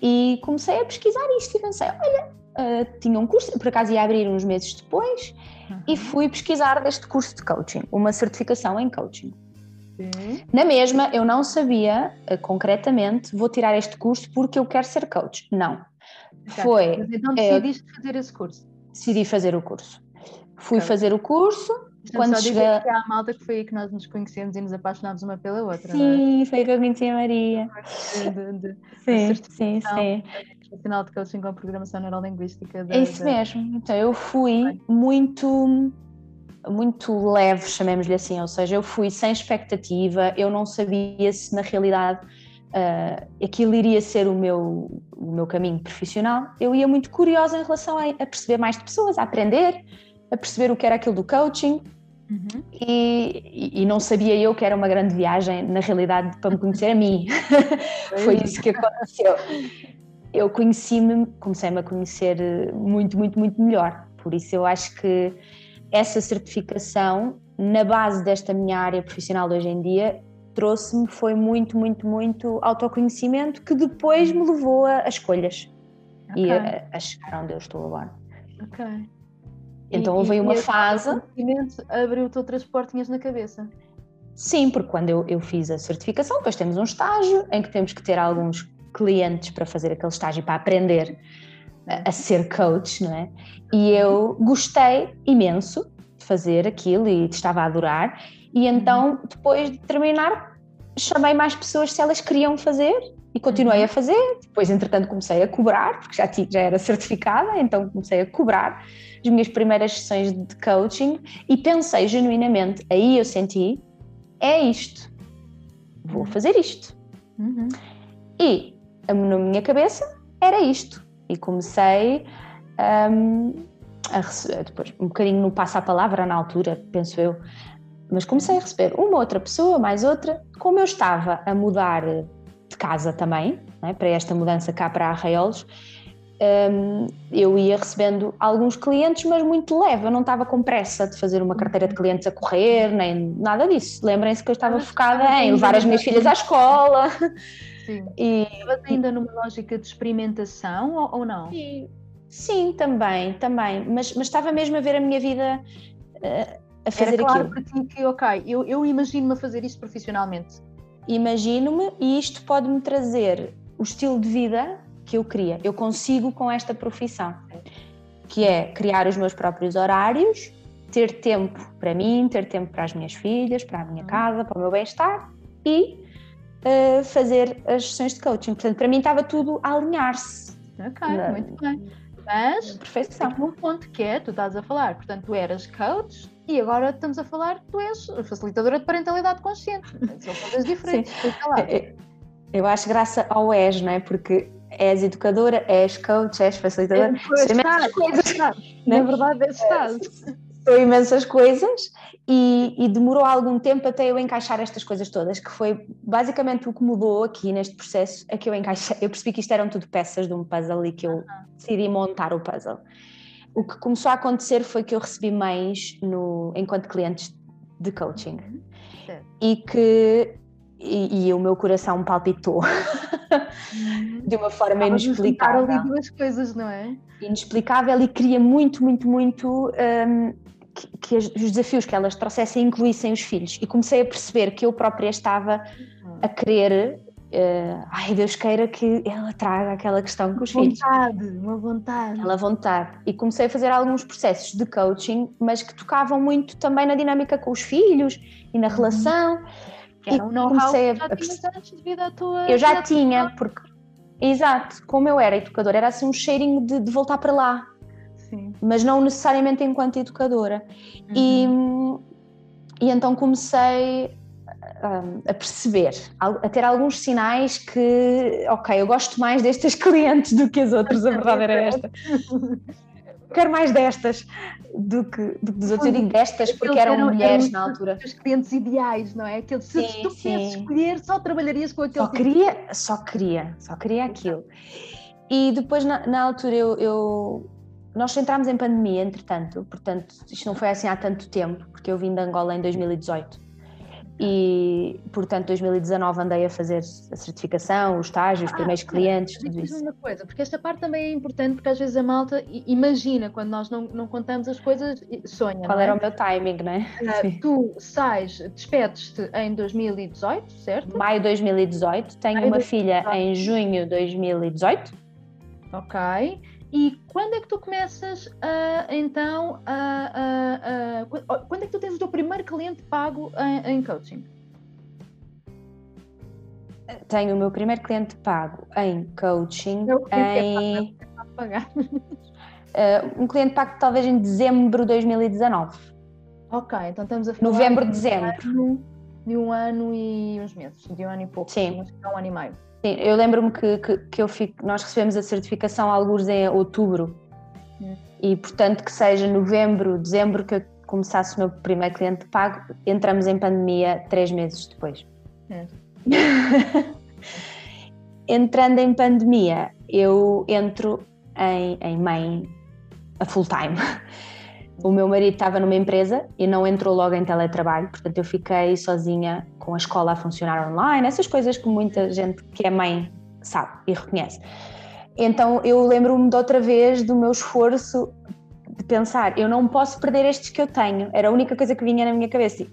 e comecei a pesquisar isto e pensei, olha, uh, tinha um curso, por acaso ia abrir uns meses depois, uhum. e fui pesquisar deste curso de coaching, uma certificação em coaching. Na mesma, eu não sabia uh, concretamente, vou tirar este curso porque eu quero ser coach. Não. Exato. Foi. Mas então eh, decidiste é, fazer esse curso? Decidi fazer o curso. Fui okay. fazer o curso. quando só cheguei... que há a malta que foi aí que nós nos conhecemos e nos apaixonámos uma pela outra. É? Sim, é? foi que eu conheci a Maria. De, de, de, sim, sim, sim. Nacional de Coaching com Programação Neurolinguística. É isso mesmo. Então eu fui muito muito leve, chamemos-lhe assim, ou seja, eu fui sem expectativa, eu não sabia se na realidade uh, aquilo iria ser o meu, o meu caminho profissional. Eu ia muito curiosa em relação a, a perceber mais de pessoas, a aprender, a perceber o que era aquilo do coaching. Uhum. E, e, não sabia eu que era uma grande viagem, na realidade, para me conhecer a mim. Foi isso que aconteceu. Eu conheci-me, comecei-me a conhecer muito, muito, muito melhor. Por isso eu acho que essa certificação, na base desta minha área profissional de hoje em dia, trouxe-me foi muito, muito, muito autoconhecimento que depois me levou a, a escolhas okay. e a, a, chegar onde eu estou agora. Ok. Então e, houve e uma fase. abriu-te outras portinhas na cabeça. Sim, porque quando eu, eu fiz a certificação, depois temos um estágio em que temos que ter alguns clientes para fazer aquele estágio para aprender a, a ser coach, não é? E eu gostei imenso de fazer aquilo e estava a adorar. E então, depois de terminar, chamei mais pessoas se elas queriam fazer e continuei uhum. a fazer. Depois, entretanto, comecei a cobrar, porque já, tinha, já era certificada, então comecei a cobrar as minhas primeiras sessões de coaching e pensei genuinamente, aí eu senti, é isto, vou fazer isto. Uhum. E na minha cabeça era isto. E comecei um, a receber, depois um bocadinho no passo a palavra na altura, penso eu, mas comecei a receber uma outra pessoa, mais outra. Como eu estava a mudar de casa também, é? para esta mudança cá para Arraiolos, um, eu ia recebendo alguns clientes, mas muito leve. Eu não estava com pressa de fazer uma carteira de clientes a correr, nem nada disso. Lembrem-se que eu estava focada em levar as minhas filhas à escola. Sim. E Estavas ainda numa lógica de experimentação ou, ou não? Sim. Sim, também, também. Mas, mas estava mesmo a ver a minha vida uh, a fazer Era claro aquilo. para ti que, ok, eu, eu imagino-me a fazer isto profissionalmente. Imagino-me e isto pode-me trazer o estilo de vida que eu queria. Eu consigo com esta profissão, que é criar os meus próprios horários, ter tempo para mim, ter tempo para as minhas filhas, para a minha uhum. casa, para o meu bem-estar e uh, fazer as sessões de coaching. Portanto, para mim estava tudo a alinhar-se. Ok, na, muito bem. Mas perfeição. tem um ponto que é, tu estás a falar, portanto, tu eras coach, e agora estamos a falar, tu és facilitadora de parentalidade consciente. São coisas diferentes. É, é, eu acho graça ao és, não é? Porque és educadora, és coach, és facilitadora. É, estás, coisas, estás. Na é? verdade, estás. São imensas coisas e, e, demorou algum tempo até eu encaixar estas coisas todas, que foi basicamente o que mudou aqui neste processo, é que eu encaixei, eu percebi que isto eram tudo peças de um puzzle e que eu decidi montar o puzzle o que começou a acontecer foi que eu recebi mães no, enquanto clientes de coaching uhum. e que e, e, o meu coração palpitou uhum. de uma forma inexplicável. ali duas coisas, não é? Inexplicável e queria muito, muito, muito um, que, que, os desafios que elas trouxessem incluíssem os filhos. E comecei a perceber que eu própria estava uhum. a querer uh, ai Deus queira que ela traga aquela questão com os vontade, filhos. Uma vontade, Aquela vontade. E comecei a fazer alguns processos de coaching, mas que tocavam muito também na dinâmica com os filhos e na uhum. relação. Era um know-how que já tinhas antes devido à tua... Eu já tinha, porque... Exato, como eu era educadora, era assim um cheirinho de, de voltar para lá. Sim. Mas não necessariamente enquanto educadora. Uhum. E, e então comecei a perceber, a ter alguns sinais que, ok, eu gosto mais destas clientes do que as outras, a verdade era esta. quero mais destas do que, do que dos outros. Eu digo destas porque eram, eram mulheres eram na altura. Os clientes ideais, não é? Aqueles, sim, se tu pudesses escolher, só trabalharias com aquele só tipo queria, Só queria, só queria aquilo. E depois, na, na altura, eu, eu, nós entramos em pandemia, entretanto, portanto, isto não foi assim há tanto tempo, porque eu vim de Angola em 2018 e, portanto, 2019 andei a fazer a certificação, o estágio, os ah, primeiros clientes, tudo isso. uma coisa, porque esta parte também é importante, porque às vezes a malta imagina, quando nós não, não contamos as coisas, sonha. Qual é? era o meu timing, não é? Uh, tu sais, despedes-te em 2018, certo? Maio de 2018, tenho Maio uma 2018. filha em junho de 2018. Ok. E quando é que tu começas a, então, a, a, a, quando é que tu tens o teu primeiro cliente pago em, em coaching? Tenho o meu primeiro cliente pago em coaching em... pagar. Uh, um cliente pago talvez em dezembro de 2019. Ok, então estamos a falar... Novembro, de dezembro. De um ano e uns meses, de um ano e pouco. Sim. Um ano e meio. Sim, eu lembro-me que, que, que, eu fico, nós recebemos a certificação alguns em outubro hum. e portanto que seja novembro, dezembro que eu começasse o meu primeiro cliente pago, entramos em pandemia três meses depois. É. Entrando em pandemia, eu entro em, em mãe a full time. O meu marido estava numa empresa e não entrou logo em teletrabalho, portanto eu fiquei sozinha com a escola a funcionar online, essas coisas que muita gente que é mãe sabe e reconhece. Então eu lembro-me de outra vez do meu esforço de pensar, eu não posso perder estes que eu tenho, era a única coisa que vinha na minha cabeça.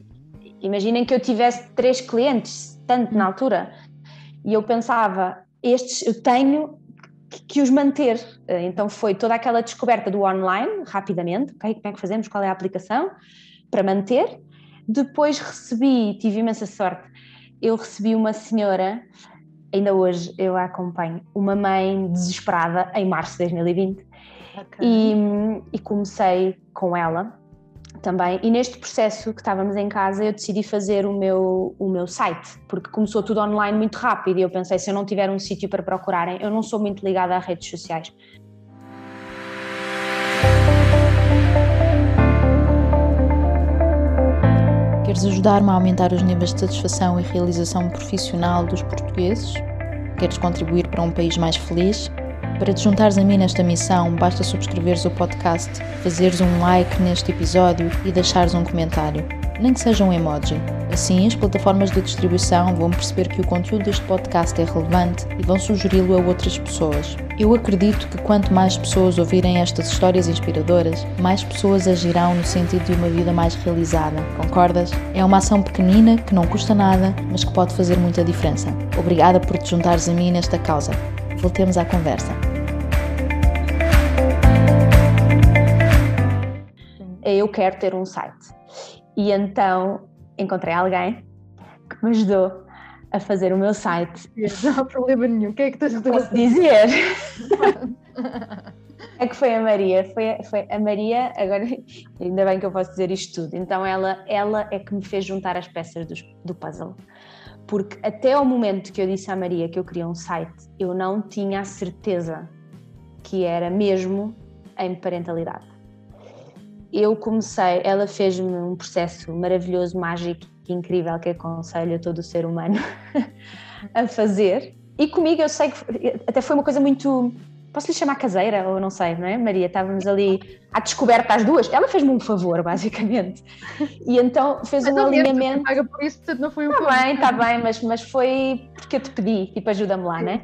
Imaginem que eu tivesse três clientes, tanto na altura, e eu pensava, estes eu tenho que, que, os manter. Eh, então foi toda aquela descoberta do online, rapidamente, okay? como é que fazemos, qual é a aplicação, para manter. Depois recebi, tive imensa sorte, eu recebi uma senhora, ainda hoje eu a acompanho, uma mãe desesperada em março de 2020. Okay. E, e comecei com ela também. E neste processo que estávamos em casa, eu decidi fazer o meu, o meu site, porque começou tudo online muito rápido e eu pensei, se eu não tiver um sítio para procurarem, eu não sou muito ligada a redes sociais. Queres ajudar-me a aumentar os níveis de satisfação e realização profissional dos portugueses? Queres contribuir para um país mais feliz? Para te juntares a mim nesta missão, basta subscreveres o podcast, fazeres um like neste episódio e deixares um comentário, nem que seja um emoji. Assim, as plataformas de distribuição vão perceber que o conteúdo deste podcast é relevante e vão sugeri-lo a outras pessoas. Eu acredito que quanto mais pessoas ouvirem estas histórias inspiradoras, mais pessoas agirão no sentido de uma vida mais realizada. Concordas? É uma ação pequenina que não custa nada, mas que pode fazer muita diferença. Obrigada por te juntares a mim nesta causa. Voltemos à conversa. Eu quero ter um site. E então encontrei alguém que me ajudou a fazer o meu site. Não há problema nenhum. O que é que estás a Posso dizer? é que foi a Maria, foi, foi a Maria, agora ainda bem que eu posso dizer isto tudo. Então ela, ela é que me fez juntar as peças do, do puzzle porque até ao momento que eu disse à Maria que eu queria um site, eu não tinha a certeza que era mesmo em parentalidade. Eu comecei, ela fez-me um processo maravilhoso, mágico, incrível, que aconselho a todo o ser humano a fazer. E comigo eu sei que até foi uma coisa muito Posso lhe chamar caseira ou não sei, não é? Maria, estávamos ali à descoberta as duas. Ela fez-me um favor, basicamente. E então fez mas um alinhamento. paga por isso, não foi um tá favor. bem, está bem, mas, mas foi porque eu te pedi, tipo, ajuda-me lá, não é?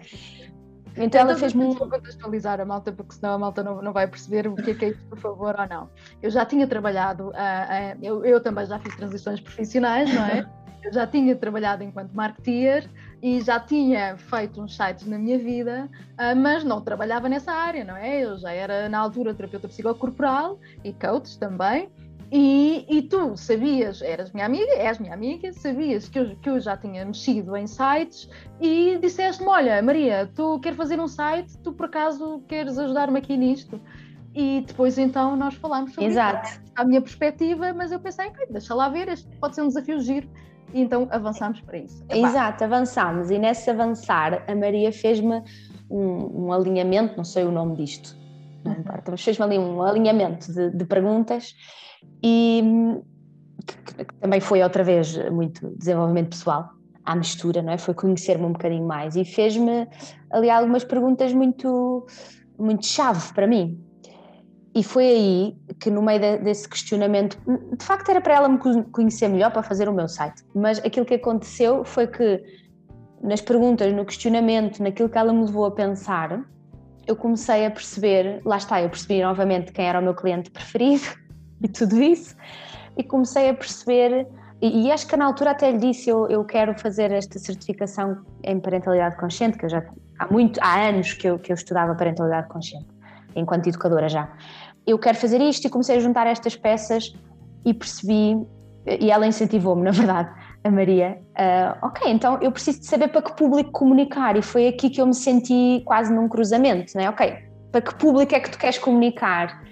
Então, então ela fez-me um. Vou contextualizar a malta, porque senão a malta não, não vai perceber o que é que é isso, por favor, ou não. Eu já tinha trabalhado, uh, uh, eu, eu também já fiz transições profissionais, não é? Eu já tinha trabalhado enquanto marketeer e já tinha feito uns sites na minha vida, uh, mas não trabalhava nessa área, não é? Eu já era, na altura, terapeuta psicocorporal e coach também. E, e, tu sabias, eras minha amiga, és minha amiga, sabias que eu, que eu já tinha mexido em sites e disseste-me: Olha, Maria, tu queres fazer um site, tu por acaso queres ajudar-me aqui nisto? E depois então nós falámos sobre Exato. Isso, a minha perspectiva, mas eu pensei: deixa lá ver, este pode ser um desafio giro e então avançamos para isso. Epá. Exato, avançámos e nesse avançar a Maria fez-me um, um, alinhamento, não sei o nome disto, não importa, mas fez-me ali um alinhamento de, de perguntas e que, que, também foi outra vez muito desenvolvimento pessoal à mistura, não é? Foi conhecer-me um bocadinho mais e fez-me ali algumas perguntas muito, muito chave para mim. E foi aí que, no meio de, desse questionamento, de facto era para ela me conhecer melhor para fazer o meu site, mas aquilo que aconteceu foi que nas perguntas, no questionamento, naquilo que ela me levou a pensar, eu comecei a perceber, lá está, eu percebi novamente quem era o meu cliente preferido e tudo isso, e comecei a perceber, e, e acho que na altura até lhe disse, eu, eu quero fazer esta certificação em parentalidade consciente, que eu já há muito, há anos que eu, que eu estudava parentalidade consciente, enquanto educadora já. Eu quero fazer isto e comecei a juntar estas peças e percebi, e ela incentivou-me, na verdade, a Maria, uh, ok, então eu preciso de saber para que público comunicar, e foi aqui que eu me senti quase num cruzamento, né? Ok, para que público é que tu queres comunicar?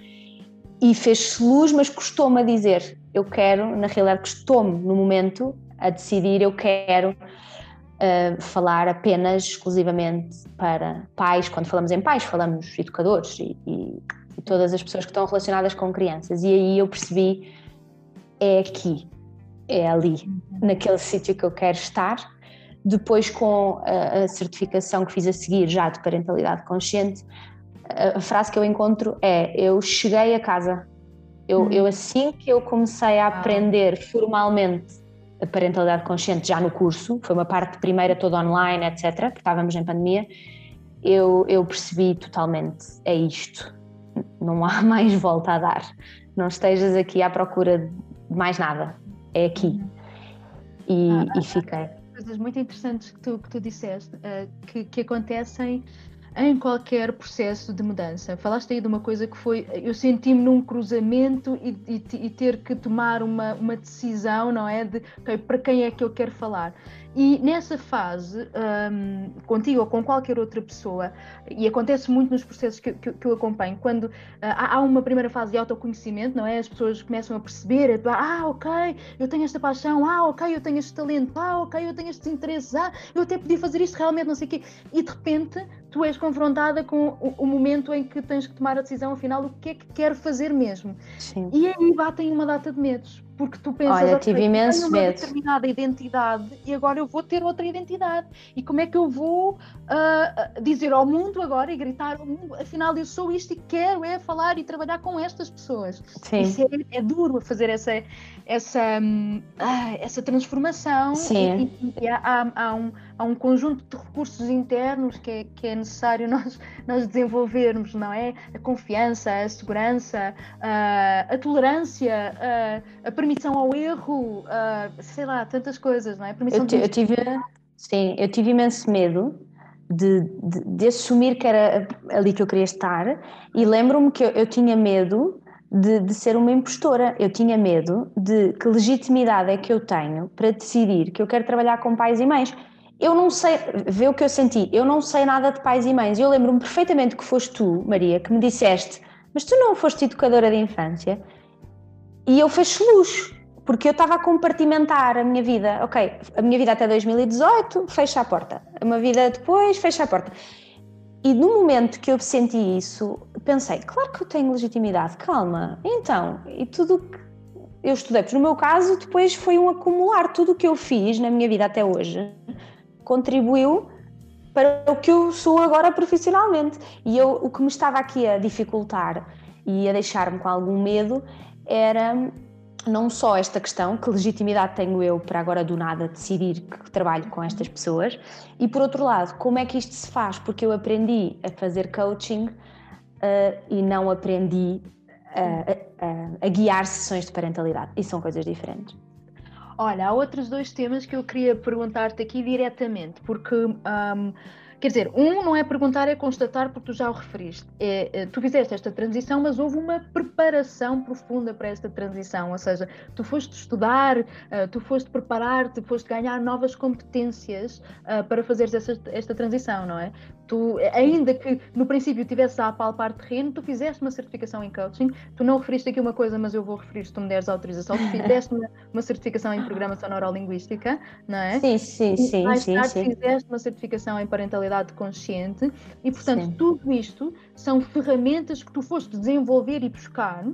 E fez-se luz, mas custou-me a dizer, eu quero, na realidade, custou-me no momento a decidir, eu quero uh, falar apenas, exclusivamente para pais. Quando falamos em pais, falamos educadores e, e, e todas as pessoas que estão relacionadas com crianças. E aí eu percebi, é aqui, é ali, naquele sítio que eu quero estar. Depois, com a, a certificação que fiz a seguir, já de parentalidade consciente, a frase que eu encontro é: Eu cheguei a casa. Eu, hum. eu assim que eu comecei a aprender formalmente a parentalidade consciente, já no curso, foi uma parte primeira toda online, etc., porque estávamos em pandemia, eu, eu percebi totalmente: é isto, não há mais volta a dar. Não estejas aqui à procura de mais nada, é aqui. E, ah, e fiquei. Coisas muito interessantes que tu, que tu disseste, uh, que, que acontecem em qualquer processo de mudança. Falaste aí de uma coisa que foi, eu senti-me num cruzamento e, e, e, ter que tomar uma, uma decisão, não é? De okay, para quem é que eu quero falar. E nessa fase, um, contigo ou com qualquer outra pessoa, e acontece muito nos processos que, que, que eu acompanho, quando uh, há uma primeira fase de autoconhecimento, não é? As pessoas começam a perceber, ah, ok, eu tenho esta paixão, ah, ok, eu tenho este talento, ah, ok, eu tenho estes interesses, ah, eu até podia fazer isto realmente, não sei o quê. E de repente tu és confrontada com o, o, momento em que tens que tomar a decisão, afinal, o que é que quero fazer mesmo. Sim. E aí batem uma data de medos porque tu pensas, Olha, tive imenso tenho uma determinada identidade e agora eu vou ter outra identidade. E como é que eu vou uh, dizer ao mundo agora e gritar ao mundo, afinal eu sou isto e quero é falar e trabalhar com estas pessoas. Sim. Isso é, é duro fazer essa, essa, um, ah, essa transformação. Sim. E, e há, há, um, há um conjunto de recursos internos que é, que é necessário nós, nós desenvolvermos, não é? A confiança, a segurança, uh, a tolerância, uh, a permissão ao erro, uh, sei lá, tantas coisas, não é? eu, eu tive, sim, eu tive imenso medo de, de, de, assumir que era ali que eu queria estar e lembro-me que eu, eu, tinha medo de, de ser uma impostora, eu tinha medo de que legitimidade é que eu tenho para decidir que eu quero trabalhar com pais e mães. Eu não sei, vê o que eu senti, eu não sei nada de pais e mães. Eu lembro-me perfeitamente que foste tu, Maria, que me disseste, mas tu não foste educadora de infância? E eu fecho luz, porque eu estava a compartimentar a minha vida. Ok, a minha vida até 2018, fecha a porta. A minha vida depois, fecha a porta. E no momento que eu senti isso, pensei, claro que eu tenho legitimidade, calma. Então, e tudo que eu estudei, no meu caso, depois foi um acumular. Tudo o que eu fiz na minha vida até hoje contribuiu para o que eu sou agora profissionalmente. E eu, o que me estava aqui a dificultar e a deixar-me com algum medo era não só esta questão, que legitimidade tenho eu para agora do nada decidir que trabalho com estas pessoas, e por outro lado, como é que isto se faz? Porque eu aprendi a fazer coaching uh, e não aprendi a, a, a guiar sessões de parentalidade, e são coisas diferentes. Olha, há outros dois temas que eu queria perguntar-te aqui diretamente, porque um, Quer dizer, um não é perguntar, é constatar, porque tu já o referiste. É, é, tu fizeste esta transição, mas houve uma preparação profunda para esta transição, ou seja, tu foste estudar, uh, tu foste preparar-te, foste ganhar novas competências uh, para fazeres essa, esta transição, não é? Tu, ainda que no princípio tivesse a apalpar terreno, tu fizeste uma certificação em coaching, tu não referiste aqui uma coisa, mas eu vou referir se tu me deres autorização, tu fizeste uma, uma certificação em programação neurolinguística, não é? Sim, sim, sim. E mais sim, tarde sim. fizeste uma certificação em parentalidade consciente e, portanto, Sim. tudo isto são ferramentas que tu foste desenvolver e buscar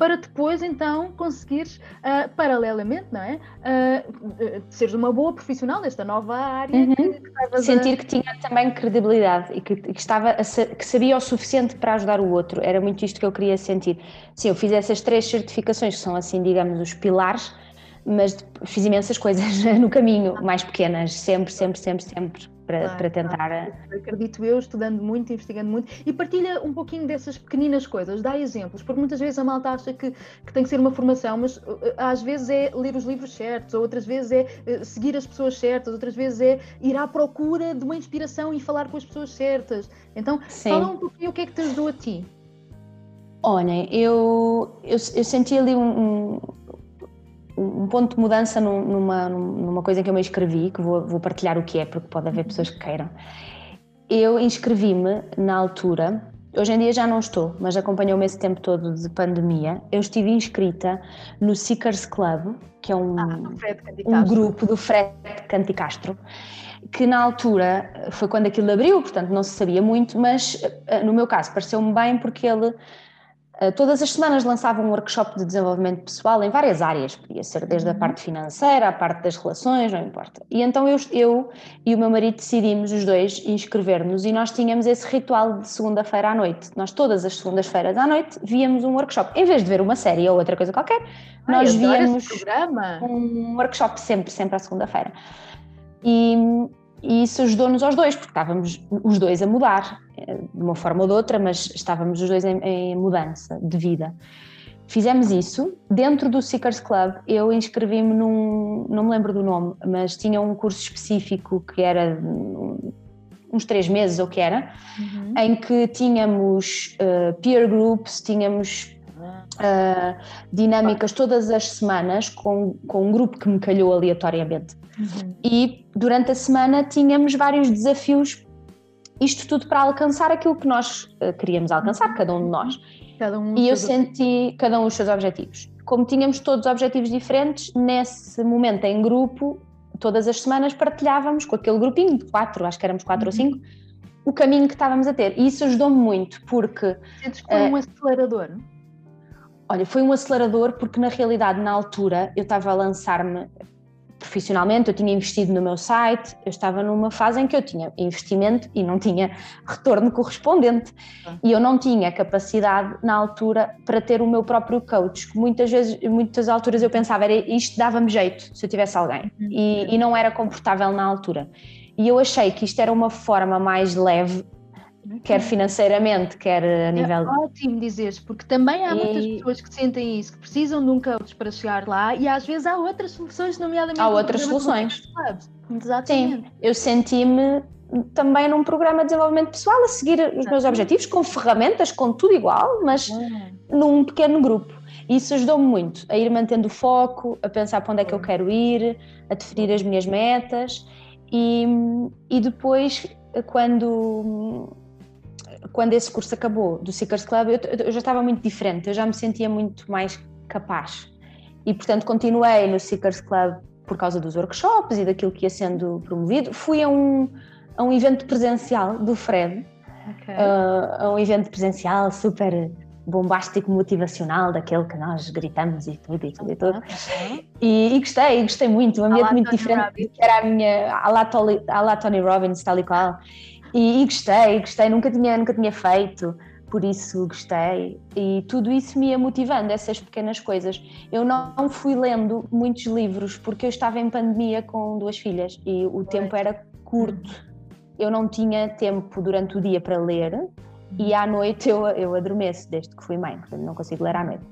para depois então conseguires, uh, paralelamente, não é? Uh, seres uma boa profissional nesta nova área. Uhum. Que, que Sentir a... que tinha também credibilidade e que, que estava a, que sabia o suficiente para ajudar o outro. Era muito isto que eu queria sentir. Sim, eu fiz essas três certificações que são assim, digamos, os pilares mas fiz imensas coisas no caminho, mais pequenas, sempre, sempre, sempre, sempre para, claro, para tentar. Claro. Acredito eu, estudando muito, investigando muito, e partilha um pouquinho dessas pequeninas coisas, dá exemplos, porque muitas vezes a malta acha que, que tem que ser uma formação, mas uh, uh, às vezes é ler os livros certos, ou outras vezes é uh, seguir as pessoas certas, outras vezes é ir à procura de uma inspiração e falar com as pessoas certas. Então, Sim. fala um pouquinho o que é que te ajudou a ti. Olhem, eu, eu, eu senti ali um, um um ponto de mudança numa, numa coisa que eu me inscrevi, que vou, vou partilhar o que é, porque pode haver pessoas que queiram. Eu inscrevi-me na altura, hoje em dia já não estou, mas acompanhou-me esse tempo todo de pandemia. Eu estive inscrita no Seekers Club, que é um, ah, um grupo do Fred Canticastro, que na altura foi quando aquilo abriu, portanto não se sabia muito, mas eh, no meu caso pareceu-me bem porque ele todas as semanas lançava um workshop de desenvolvimento pessoal em várias áreas, podia ser desde a uhum. parte financeira, a parte das relações, não importa. E então eu, eu e o meu marido decidimos os dois inscrever-nos e nós tínhamos esse ritual de segunda-feira à noite. Nós todas as segundas-feiras à noite víamos um workshop. Em vez de ver uma série ou outra coisa qualquer, Ai, nós víamos um workshop sempre, sempre à segunda-feira. E, e isso ajudou-nos aos dois, porque estávamos os dois a mudar, eh, de uma forma ou de outra, mas estávamos os dois em, em mudança de vida. Fizemos isso. Dentro do Seekers Club, eu inscrevi-me num. Não me lembro do nome, mas tinha um curso específico que era uns três meses, ou que era, uhum. em que tínhamos uh, peer groups, tínhamos uh, dinâmicas todas as semanas com, com um grupo que me calhou aleatoriamente. Uhum. E durante a semana tínhamos vários desafios, isto tudo para alcançar aquilo que nós uh, queríamos alcançar, cada um de nós. Um e eu senti cada um os seus objetivos. Como tínhamos todos objetivos diferentes, nesse momento em grupo, todas as semanas partilhávamos com aquele grupinho de quatro, acho que éramos quatro uhum. ou cinco, o caminho que estávamos a ter. E isso ajudou-me muito, porque. Sentes que foi uh, um acelerador? Olha, foi um acelerador porque na realidade na altura eu estava a lançar-me profissionalmente, eu tinha investido no meu site, eu estava numa fase em que eu tinha investimento e não tinha retorno correspondente. E eu não tinha capacidade na altura para ter o meu próprio coach, que muitas vezes, muitas alturas eu pensava, era isto dava-me jeito se eu tivesse alguém. Uhum. E, e não era confortável na altura. E eu achei que isto era uma forma mais leve quer financeiramente, quer a é nível. É ótimo dizeres, porque também há e... muitas pessoas que sentem isso, que precisam de um coach para chegar lá e às vezes há outras soluções, nomeadamente. Há outras soluções. Exatamente. Sim, eu senti-me também num programa de desenvolvimento pessoal a seguir os meus objetivos, com ferramentas, com tudo igual, mas num pequeno grupo. Isso ajudou-me muito a ir mantendo o foco, a pensar para onde é que eu quero ir, a definir as minhas metas e, e depois, quando quando esse curso acabou do Seekers Club, eu, eu, já estava muito diferente, eu já me sentia muito mais capaz. E, portanto, continuei no Seekers Club por causa dos workshops e daquilo que ia sendo promovido. Fui a um, a um evento presencial do Fred, okay. uh, a um evento presencial super bombástico, motivacional, daquele que nós gritamos e tudo e tudo e tudo. Okay. E, e, gostei, gostei muito, um ambiente muito diferente, era a minha, a lá, Tony, a lá Tony Robbins, tal e qual. E, e, gostei, gostei, nunca tinha, nunca tinha feito, por isso gostei. E tudo isso me ia motivando, essas pequenas coisas. Eu não fui lendo muitos livros porque eu estava em pandemia com duas filhas e o tempo era curto. Eu não tinha tempo durante o dia para ler e à noite eu, eu adormeço, desde que fui mãe, portanto não consigo ler à noite.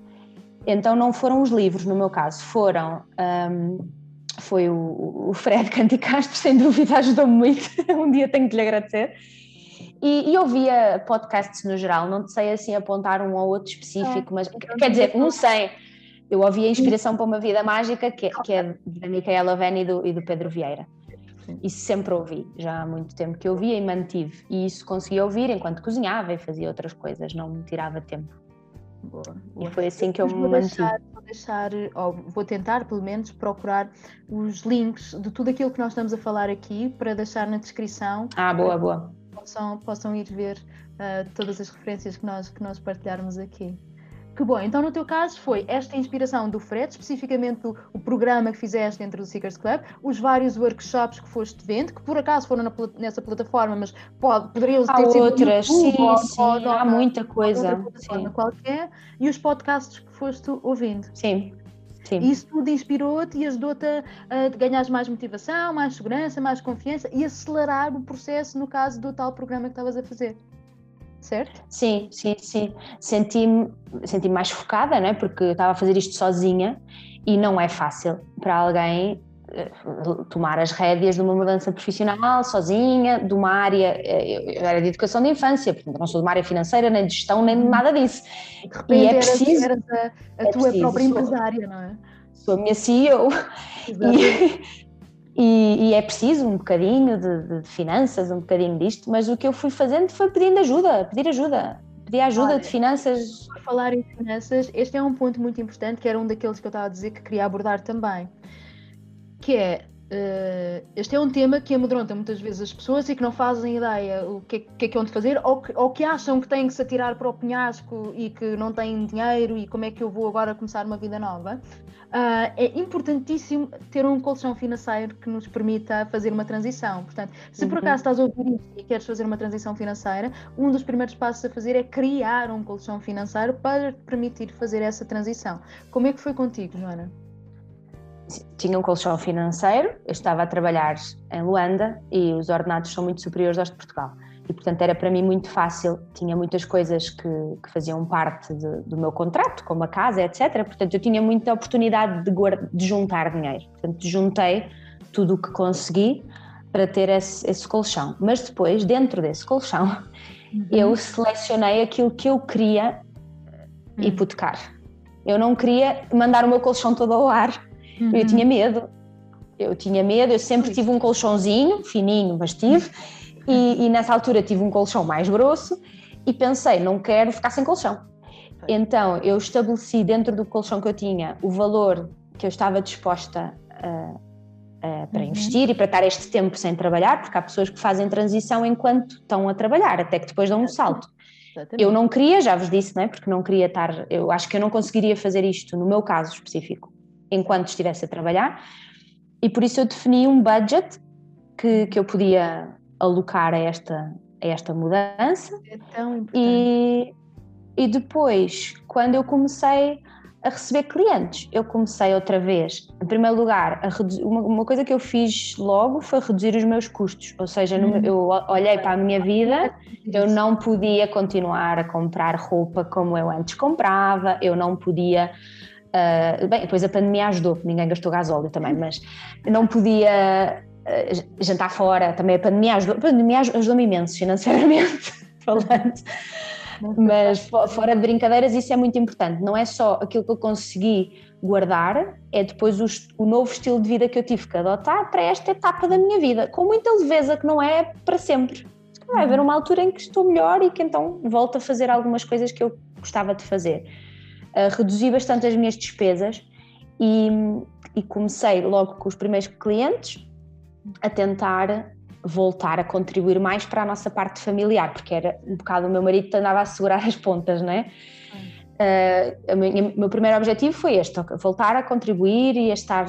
Então não foram os livros, no meu caso, foram. Um, foi o, o Fred Canticastro, sem dúvida, ajudou-me muito. um dia tenho que lhe agradecer. E, e ouvia podcasts no geral, não sei assim apontar um ou outro específico, é, mas quer dizer, não sei. Eu ouvi a Inspiração para uma Vida Mágica, que, que é da Micaela Veni e do, e do Pedro Vieira. Isso sempre ouvi, já há muito tempo que eu ouvia e mantive. E isso conseguia ouvir enquanto cozinhava e fazia outras coisas, não me tirava tempo. Boa, boa. E foi assim que eu me mantive. Deixar, ou vou tentar pelo menos procurar os links de tudo aquilo que nós estamos a falar aqui para deixar na descrição. Ah, boa, boa. Possam, possam ir ver uh, todas as referências que nós, que nós partilharmos aqui. Que bom, então no teu caso foi esta inspiração do Fred, especificamente o, o programa que fizeste dentro do Seekers Club, os vários workshops que foste vendo, que por acaso foram na, nessa plataforma, mas pode, poderiam ter há outras, YouTube, sim, ou, sim, ou, há muita coisa. Sim. qualquer, e os podcasts que foste ouvindo. Sim. Sim. Isso tudo inspirou-te e ajudou-te a, a ganhar mais motivação, mais segurança, mais confiança e acelerar o processo no caso do tal programa que estavas a fazer certo? Sim, sim, sim. Senti-me senti mais focada, né? porque estava a fazer isto sozinha e não é fácil para alguém eh, tomar as rédeas de uma mudança profissional sozinha, de uma área, eh, eu era de educação de infância, portanto não sou de uma área financeira, nem de gestão, nem de uhum. nada disso. De repente e é preciso, eras a, a é tua preciso, própria empresária, não é? Sou a minha CEO e, e, e, é preciso um bocadinho de, de, finanças, um bocadinho disto, mas o que eu fui fazendo foi pedindo ajuda, pedir ajuda, pedir ajuda Olha, de finanças. Por falar em finanças, este é um ponto muito importante, que era um daqueles que eu estava a dizer que queria abordar também, que é Uh, este é um tema que amedronta muitas vezes as pessoas e que não fazem ideia o que, que é que é onde fazer ou que, ou que acham que têm que se atirar para o penhasco e que não têm dinheiro e como é que eu vou agora começar uma vida nova. Uh, é importantíssimo ter um colchão financeiro que nos permita fazer uma transição. Portanto, se por uhum. acaso estás a ouvir isto e queres fazer uma transição financeira, um dos primeiros passos a fazer é criar um colchão financeiro para te permitir fazer essa transição. Como é que foi contigo, Joana? Tinha um colchão financeiro, eu estava a trabalhar em Luanda e os ordenados são muito superiores aos de Portugal. E, portanto, era para mim muito fácil, tinha muitas coisas que, que faziam parte de, do meu contrato, como a casa, etc. Portanto, eu tinha muita oportunidade de, guarda, de juntar dinheiro. Portanto, juntei tudo o que consegui para ter esse, esse colchão. Mas depois, dentro desse colchão, uhum. eu selecionei aquilo que eu queria uhum. hipotecar. Eu não queria mandar o meu colchão todo ao ar Uhum. Eu tinha medo. Eu tinha medo, eu sempre tive um colchãozinho, fininho, mas tive, e, e nessa altura tive um colchão mais grosso e pensei, não quero ficar sem colchão. Então eu estabeleci dentro do colchão que eu tinha o valor que eu estava disposta a, a, para uhum. investir e para estar este tempo sem trabalhar, porque há pessoas que fazem transição enquanto estão a trabalhar, até que depois dão um salto. Exatamente. Eu não queria, já vos disse, não é? porque não queria estar, eu acho que eu não conseguiria fazer isto no meu caso específico enquanto estivesse a trabalhar, e por isso eu defini um budget que, que eu podia alocar a esta, a esta mudança. É tão importante. E, e depois, quando eu comecei a receber clientes, eu comecei outra vez, em primeiro lugar, reduzir, uma, uma, coisa que eu fiz logo foi reduzir os meus custos, ou seja, no, uhum. eu olhei para a minha vida, eu não podia continuar a comprar roupa como eu antes comprava, eu não podia Uh, bem, depois a pandemia ajudou, ninguém gastou gasóleo também, mas não podia uh, jantar fora, também a pandemia ajudou, a pandemia ajudou-me imenso financeiramente falando. Mas fora de brincadeiras, isso é muito importante. Não é só aquilo que eu consegui guardar, é depois o, o novo estilo de vida que eu tive que adotar para esta etapa da minha vida, com muita leveza que não é para sempre. Vai haver uma altura em que estou melhor e que então volto a fazer algumas coisas que eu gostava de fazer reduzi bastante as minhas despesas e, e comecei logo com os primeiros clientes a tentar voltar a contribuir mais para a nossa parte familiar, porque era um bocado o meu marido que andava a segurar as pontas, não é? Uh, o meu primeiro objetivo foi este: voltar a contribuir e a estar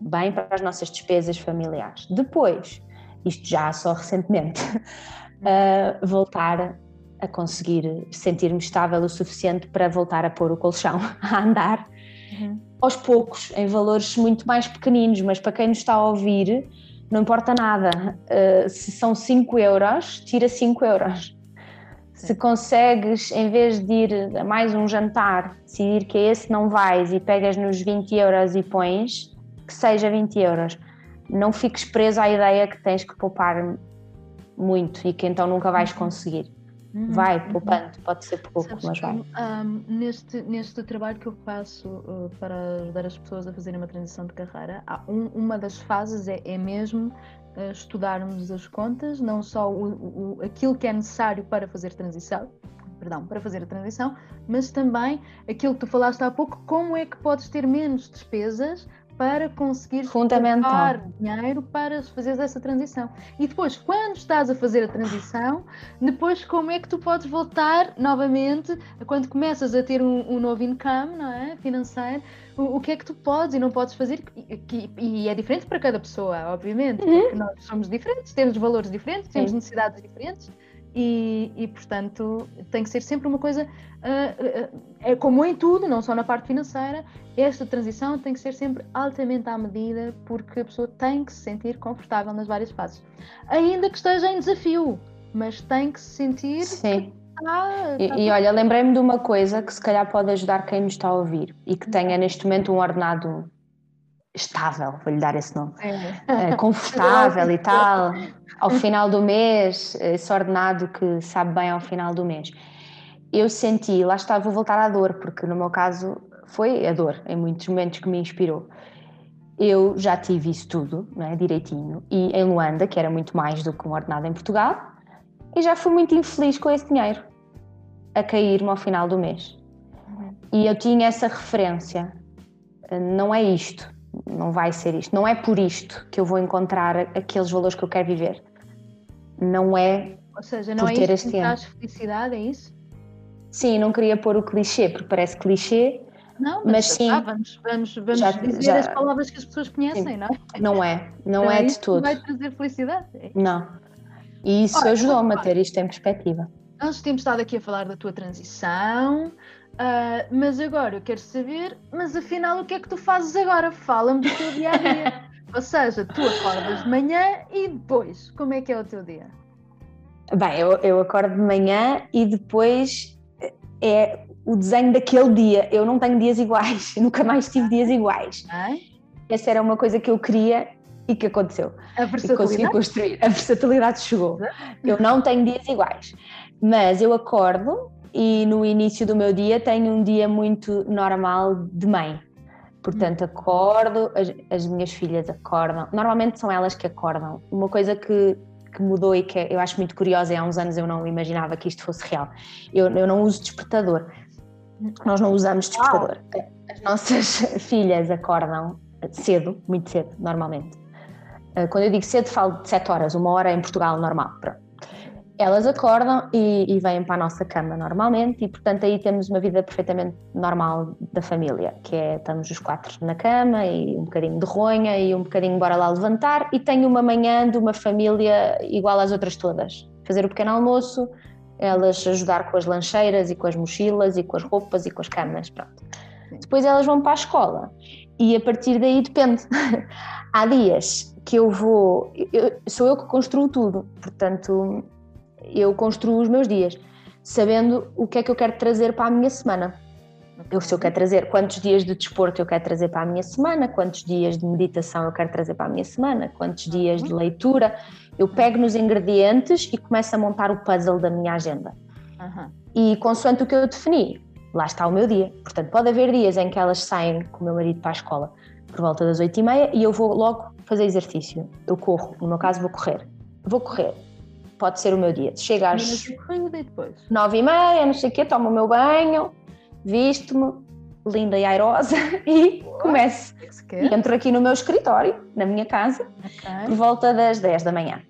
bem para as nossas despesas familiares. Depois, isto já só recentemente, uh, voltar a conseguir sentir-me estável o suficiente para voltar a pôr o colchão a andar uhum. aos poucos, em valores muito mais pequeninos, mas para quem nos está a ouvir, não importa nada. Uh, se são 5 euros, tira 5 euros. Sim. Se consegues, em vez de ir a mais um jantar, decidir que esse não vais e pegas nos 20 euros e pões, que seja 20 euros. Não fiques preso à ideia que tens que poupar muito e que então nunca vais uhum. conseguir. Uhum, vai uhum. poupando, pode ser pouco, Sabes mas vai. Um, neste, neste trabalho que eu faço uh, para ajudar as pessoas a fazerem uma transição de carreira, um, uma das fases é, é mesmo uh, estudarmos as contas, não só o, o, aquilo que é necessário para fazer transição, perdão, para fazer a transição, mas também aquilo que tu falaste há pouco, como é que podes ter menos despesas para conseguir Fundamental. dinheiro para fazer essa transição. E depois, quando estás a fazer a transição, depois como é que tu podes voltar novamente, quando começas a ter um, um novo income não é? financeiro, o, o, que é que tu podes e não podes fazer, e, e é diferente para cada pessoa, obviamente, uhum. porque nós somos diferentes, temos valores diferentes, temos Sim. necessidades diferentes, e, e, portanto tem que ser sempre uma coisa uh, uh, é como em tudo, não só na parte financeira esta transição tem que ser sempre altamente à medida porque a pessoa tem que se sentir confortável nas várias fases. Ainda que esteja em desafio mas tem que se sentir Sim. Está, está e, e, olha, lembrei-me de uma coisa que se calhar pode ajudar quem nos está a ouvir e que tenha neste momento um ordenado estável, vou-lhe dar esse nome, é. confortável e tal, ao final do mês, esse ordenado que sabe bem ao final do mês. Eu senti, lá está, vou voltar à dor, porque no meu caso foi a dor, em muitos momentos que me inspirou. Eu já tive isso tudo, não é, direitinho, e em Luanda, que era muito mais do que um ordenado em Portugal, e já fui muito infeliz com esse dinheiro a cair-me ao final do mês. Uhum. E eu tinha essa referência, não é isto, não vai ser isto. Não é por isto que eu vou encontrar aqueles valores que eu quero viver. Não é. Ou seja, não por é ter isto que traz felicidade, é isso? Sim, não queria pôr o clichê, porque parece clichê. Não, mas, mas sim. vamos, vamos, vamos já, dizer já, as palavras que as pessoas conhecem, sim. não é? Não é, não, é, é de tudo. vai trazer felicidade. Não. E isso ajudou-me a ter isto em perspectiva. Nós temos estado aqui a falar da tua transição, Uh, mas agora eu quero saber, mas afinal o que é que tu fazes agora? Fala-me do teu dia a dia. Ou seja, tu acordas de manhã e depois, como é que é o teu dia? Bem, eu, eu acordo de manhã e depois é o desenho daquele dia. Eu não tenho dias iguais, nunca mais tive dias iguais. Ai? Essa era uma coisa que eu queria e que aconteceu. A versatilidade? E consegui construir. A versatilidade chegou. Eu não tenho dias iguais, mas eu acordo e no início do meu dia tenho um dia muito normal de mãe. Portanto, acordo, as, as, minhas filhas acordam, normalmente são elas que acordam. Uma coisa que, que mudou e que eu acho muito curiosa, e há uns anos eu não imaginava que isto fosse real. Eu, eu não uso despertador, nós não usamos despertador. As nossas filhas acordam cedo, muito cedo, normalmente. Eh, quando eu digo cedo, falo de 7 horas, uma hora em Portugal normal. Pronto elas acordam e, e, vêm para a nossa cama normalmente e portanto aí temos uma vida perfeitamente normal da família, que é estamos os quatro na cama e um bocadinho de ronha e um bocadinho bora lá levantar e tenho uma manhã de uma família igual às outras todas, fazer o pequeno almoço, elas ajudar com as lancheiras e com as mochilas e com as roupas e com as camas, pronto. Depois elas vão para a escola e a partir daí depende. Há dias que eu vou, eu, sou eu que construo tudo, portanto eu construo os meus dias, sabendo o que é que eu quero trazer para a minha semana. Eu, se eu quero trazer quantos dias de desporto eu quero trazer para a minha semana, quantos dias de meditação eu quero trazer para a minha semana, quantos dias de leitura, eu pego nos ingredientes e começo a montar o puzzle da minha agenda. Uhum. E consoante o que eu defini, lá está o meu dia. Portanto, pode haver dias em que elas saem com o meu marido para a escola por volta das oito e meia e eu vou logo fazer exercício. Eu corro, no meu caso vou correr. Vou correr pode ser o meu dia. Chega às nove e meia, não sei o quê, tomo o meu banho, visto-me, linda e airosa, e começo. E entro aqui no meu escritório, na minha casa, okay. por volta das 10 da manhã.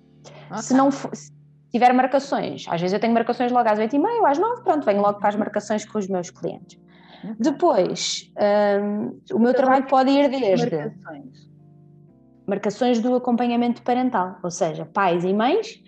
Okay. Se não for, se tiver marcações, às vezes eu tenho marcações logo às 8 e meia ou às 9, pronto, venho logo para as marcações com os meus clientes. Okay. Depois, um, o meu trabalho pode ir desde marcações. marcações do acompanhamento parental, ou seja, pais e mães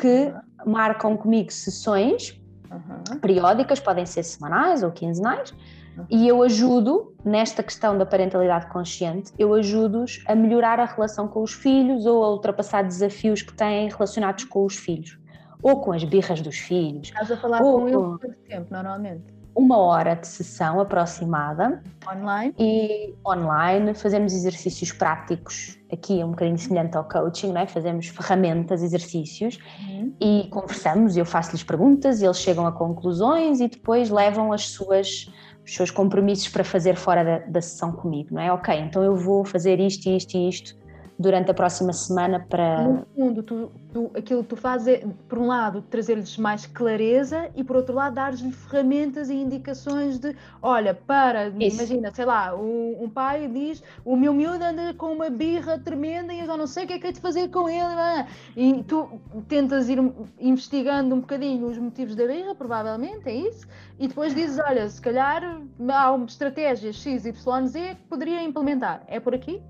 que marcam comigo sessões uhum. periódicas, podem ser semanais ou quinzenais, uhum. e eu ajudo nesta questão da parentalidade consciente, eu ajudo-os a melhorar a relação com os filhos ou a ultrapassar desafios que têm relacionados com os filhos, ou com as birras dos filhos. Estás a falar ou com eles por quanto tempo, normalmente? Uma hora de sessão aproximada. Online? E online, fazemos exercícios práticos, aqui é um bocadinho semelhante ao coaching, não é? fazemos ferramentas, exercícios uhum. e conversamos, eu faço-lhes perguntas, eles chegam a conclusões e depois levam as suas os seus compromissos para fazer fora da, da sessão comigo, não é? Ok, então eu vou fazer isto, isto e isto durante a próxima semana para. No fundo, tu, tu, aquilo que tu fazes é, por um lado, trazer-lhes mais clareza e por outro lado, dar-lhes ferramentas e indicações de olha, para, Isso. imagina, sei lá, um, um, pai diz o meu miúdo anda com uma birra tremenda e eu já não sei o que é que é de fazer com ele. E tu tentas ir investigando um bocadinho os motivos da birra, provavelmente, é isso, e depois dizes, olha, se calhar há estratégias X, Y, Z que poderia implementar. É por aqui?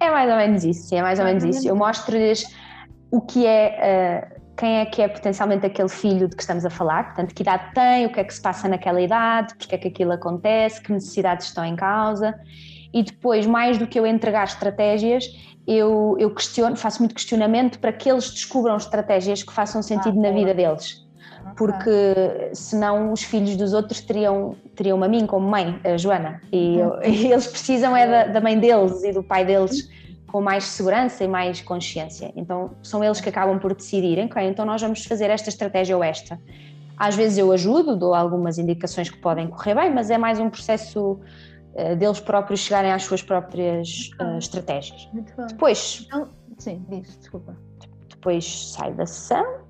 É, mais ou menos isso, é mais ou menos isso. Eu mostro-lhes o que é, uh, quem é que é potencialmente aquele filho de que estamos a falar, portanto, que idade tem, o que é que se passa naquela idade, porque é que aquilo acontece, que necessidades estão em causa. E depois, mais do que eu entregar estratégias, eu, eu questiono, faço muito questionamento para que eles descubram estratégias que façam sentido ah, na vida deles porque senão os filhos dos outros teriam, teriam a mim como mãe, a Joana, e, eu, e eles precisam é da, da, mãe deles e do pai deles com mais segurança e mais consciência. Então são eles que acabam por decidirem, ok, então nós vamos fazer esta estratégia ou esta. Às vezes eu ajudo, dou algumas indicações que podem correr bem, mas é mais um processo uh, deles próprios chegarem às suas próprias uh, estratégias. Muito bom. Depois. Então, sim, diz, desculpa. Depois sai da sessão,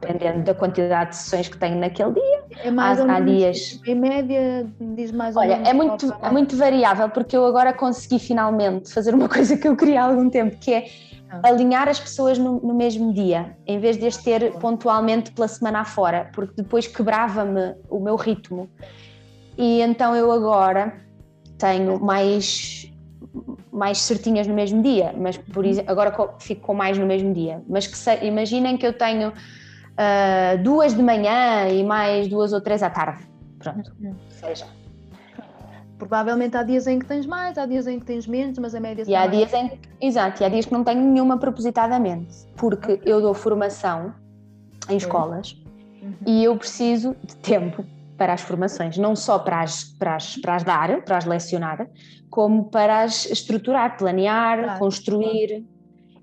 dependendo da quantidade de sessões que tenho naquele dia. É mais há, há dias. Em média, diz mais ou Olha, menos. Olha, é muito, é muito variável, porque eu agora consegui finalmente fazer uma coisa que eu queria há algum tempo, que é ah. alinhar as pessoas no, no, mesmo dia, em vez de as ter pontualmente pela semana afora, porque depois quebrava-me o meu ritmo. E então eu agora tenho mais mais certinhas no mesmo dia, mas por uhum. exemplo, agora fico com mais no mesmo dia. Mas que se, imaginem que eu tenho uh, duas de manhã e mais duas ou três à tarde. Pronto, uhum. seja. Provavelmente há dias em que tens mais, há dias em que tens menos, mas a média E há dias em que, exato, e há dias que não tenho nenhuma propositadamente, porque eu dou formação em escolas uhum. e eu preciso de tempo para as formações, não só para as, para as, para as dar, para as lecionar, como para as estruturar, planear, claro. construir.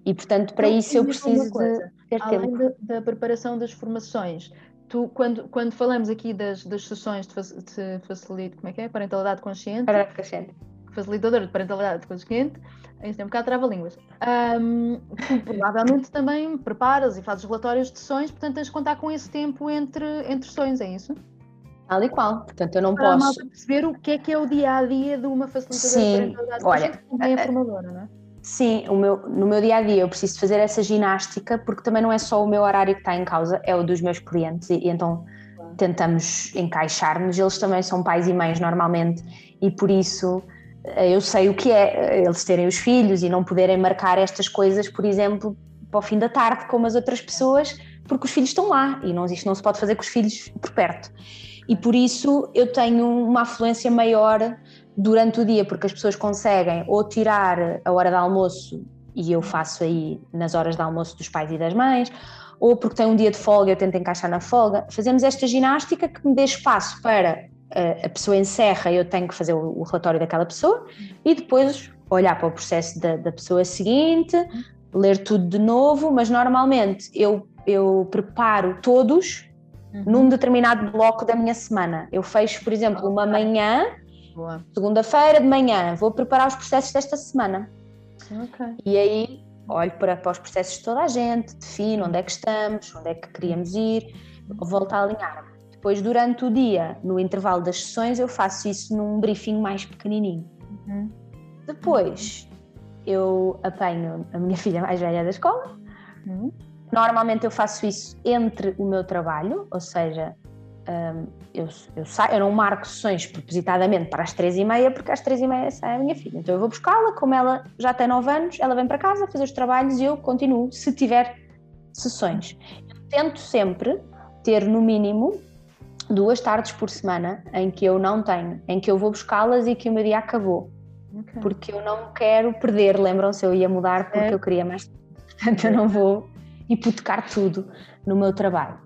E, portanto, para então, isso eu preciso de ter Além tempo. Além da preparação das formações, tu, quando, quando falamos aqui das, das sessões de, de facilite, como é que é? Parentalidade consciente. Parentalidade consciente. Facilitadora de parentalidade consciente, isso tem um bocado trava-línguas. Um, tu provavelmente também preparas e fazes relatórios de sessões, portanto tens de contar com esse tempo entre, entre sessões, é isso? Tal e qual. Portanto, eu não Para posso. Para perceber o que é que é o dia a dia de uma facilitadora Sim, de olha, também é formadora, não é? Sim, o meu, no meu dia a dia eu preciso fazer essa ginástica porque também não é só o meu horário que está em causa, é o dos meus clientes e, e então tentamos encaixar-nos. Eles também são pais e mães normalmente e por isso eh, eu sei o que é eh, eles terem os filhos e não poderem marcar estas coisas, por exemplo, para o fim da tarde, como as outras pessoas, porque os filhos estão lá e não, isto não se pode fazer com os filhos por perto e por isso eu tenho uma afluência maior durante o dia, porque as pessoas conseguem ou tirar a hora de almoço e eu faço aí nas horas de almoço dos pais e das mães, ou porque tem um dia de folga eu tento encaixar na folga. Fazemos esta ginástica que me dê espaço para eh, a pessoa encerra e eu tenho que fazer o relatório daquela pessoa e depois olhar para o processo da, da pessoa seguinte, ler tudo de novo, mas normalmente eu, eu preparo todos uhum. num determinado bloco da minha semana. Eu fecho, por exemplo, uma manhã, segunda-feira de manhã, vou preparar os processos desta semana. Okay. E aí olho para, para os processos de toda a gente, defino onde é que estamos, onde é que queríamos ir, volto a alinhar. Depois, durante o dia, no intervalo das sessões, eu faço isso num briefing mais pequenininho. Uhum. Depois, eu apanho a minha filha mais velha da escola, uhum. Normalmente eu faço isso entre o meu trabalho, ou seja, um, eu, eu, saio, eu não marco sessões propositadamente para as três e meia, porque às três e meia sai a minha filha. Então eu vou buscá-la, como ela já tem nove anos, ela vem para casa fazer os trabalhos e eu continuo, se tiver sessões. Eu tento sempre ter no mínimo duas tardes por semana em que eu não tenho, em que eu vou buscá-las e que o meu dia acabou. Okay. Porque eu não quero perder, lembram-se, eu ia mudar porque é. eu queria mais. Portanto, eu não vou hipotecar tudo no meu trabalho.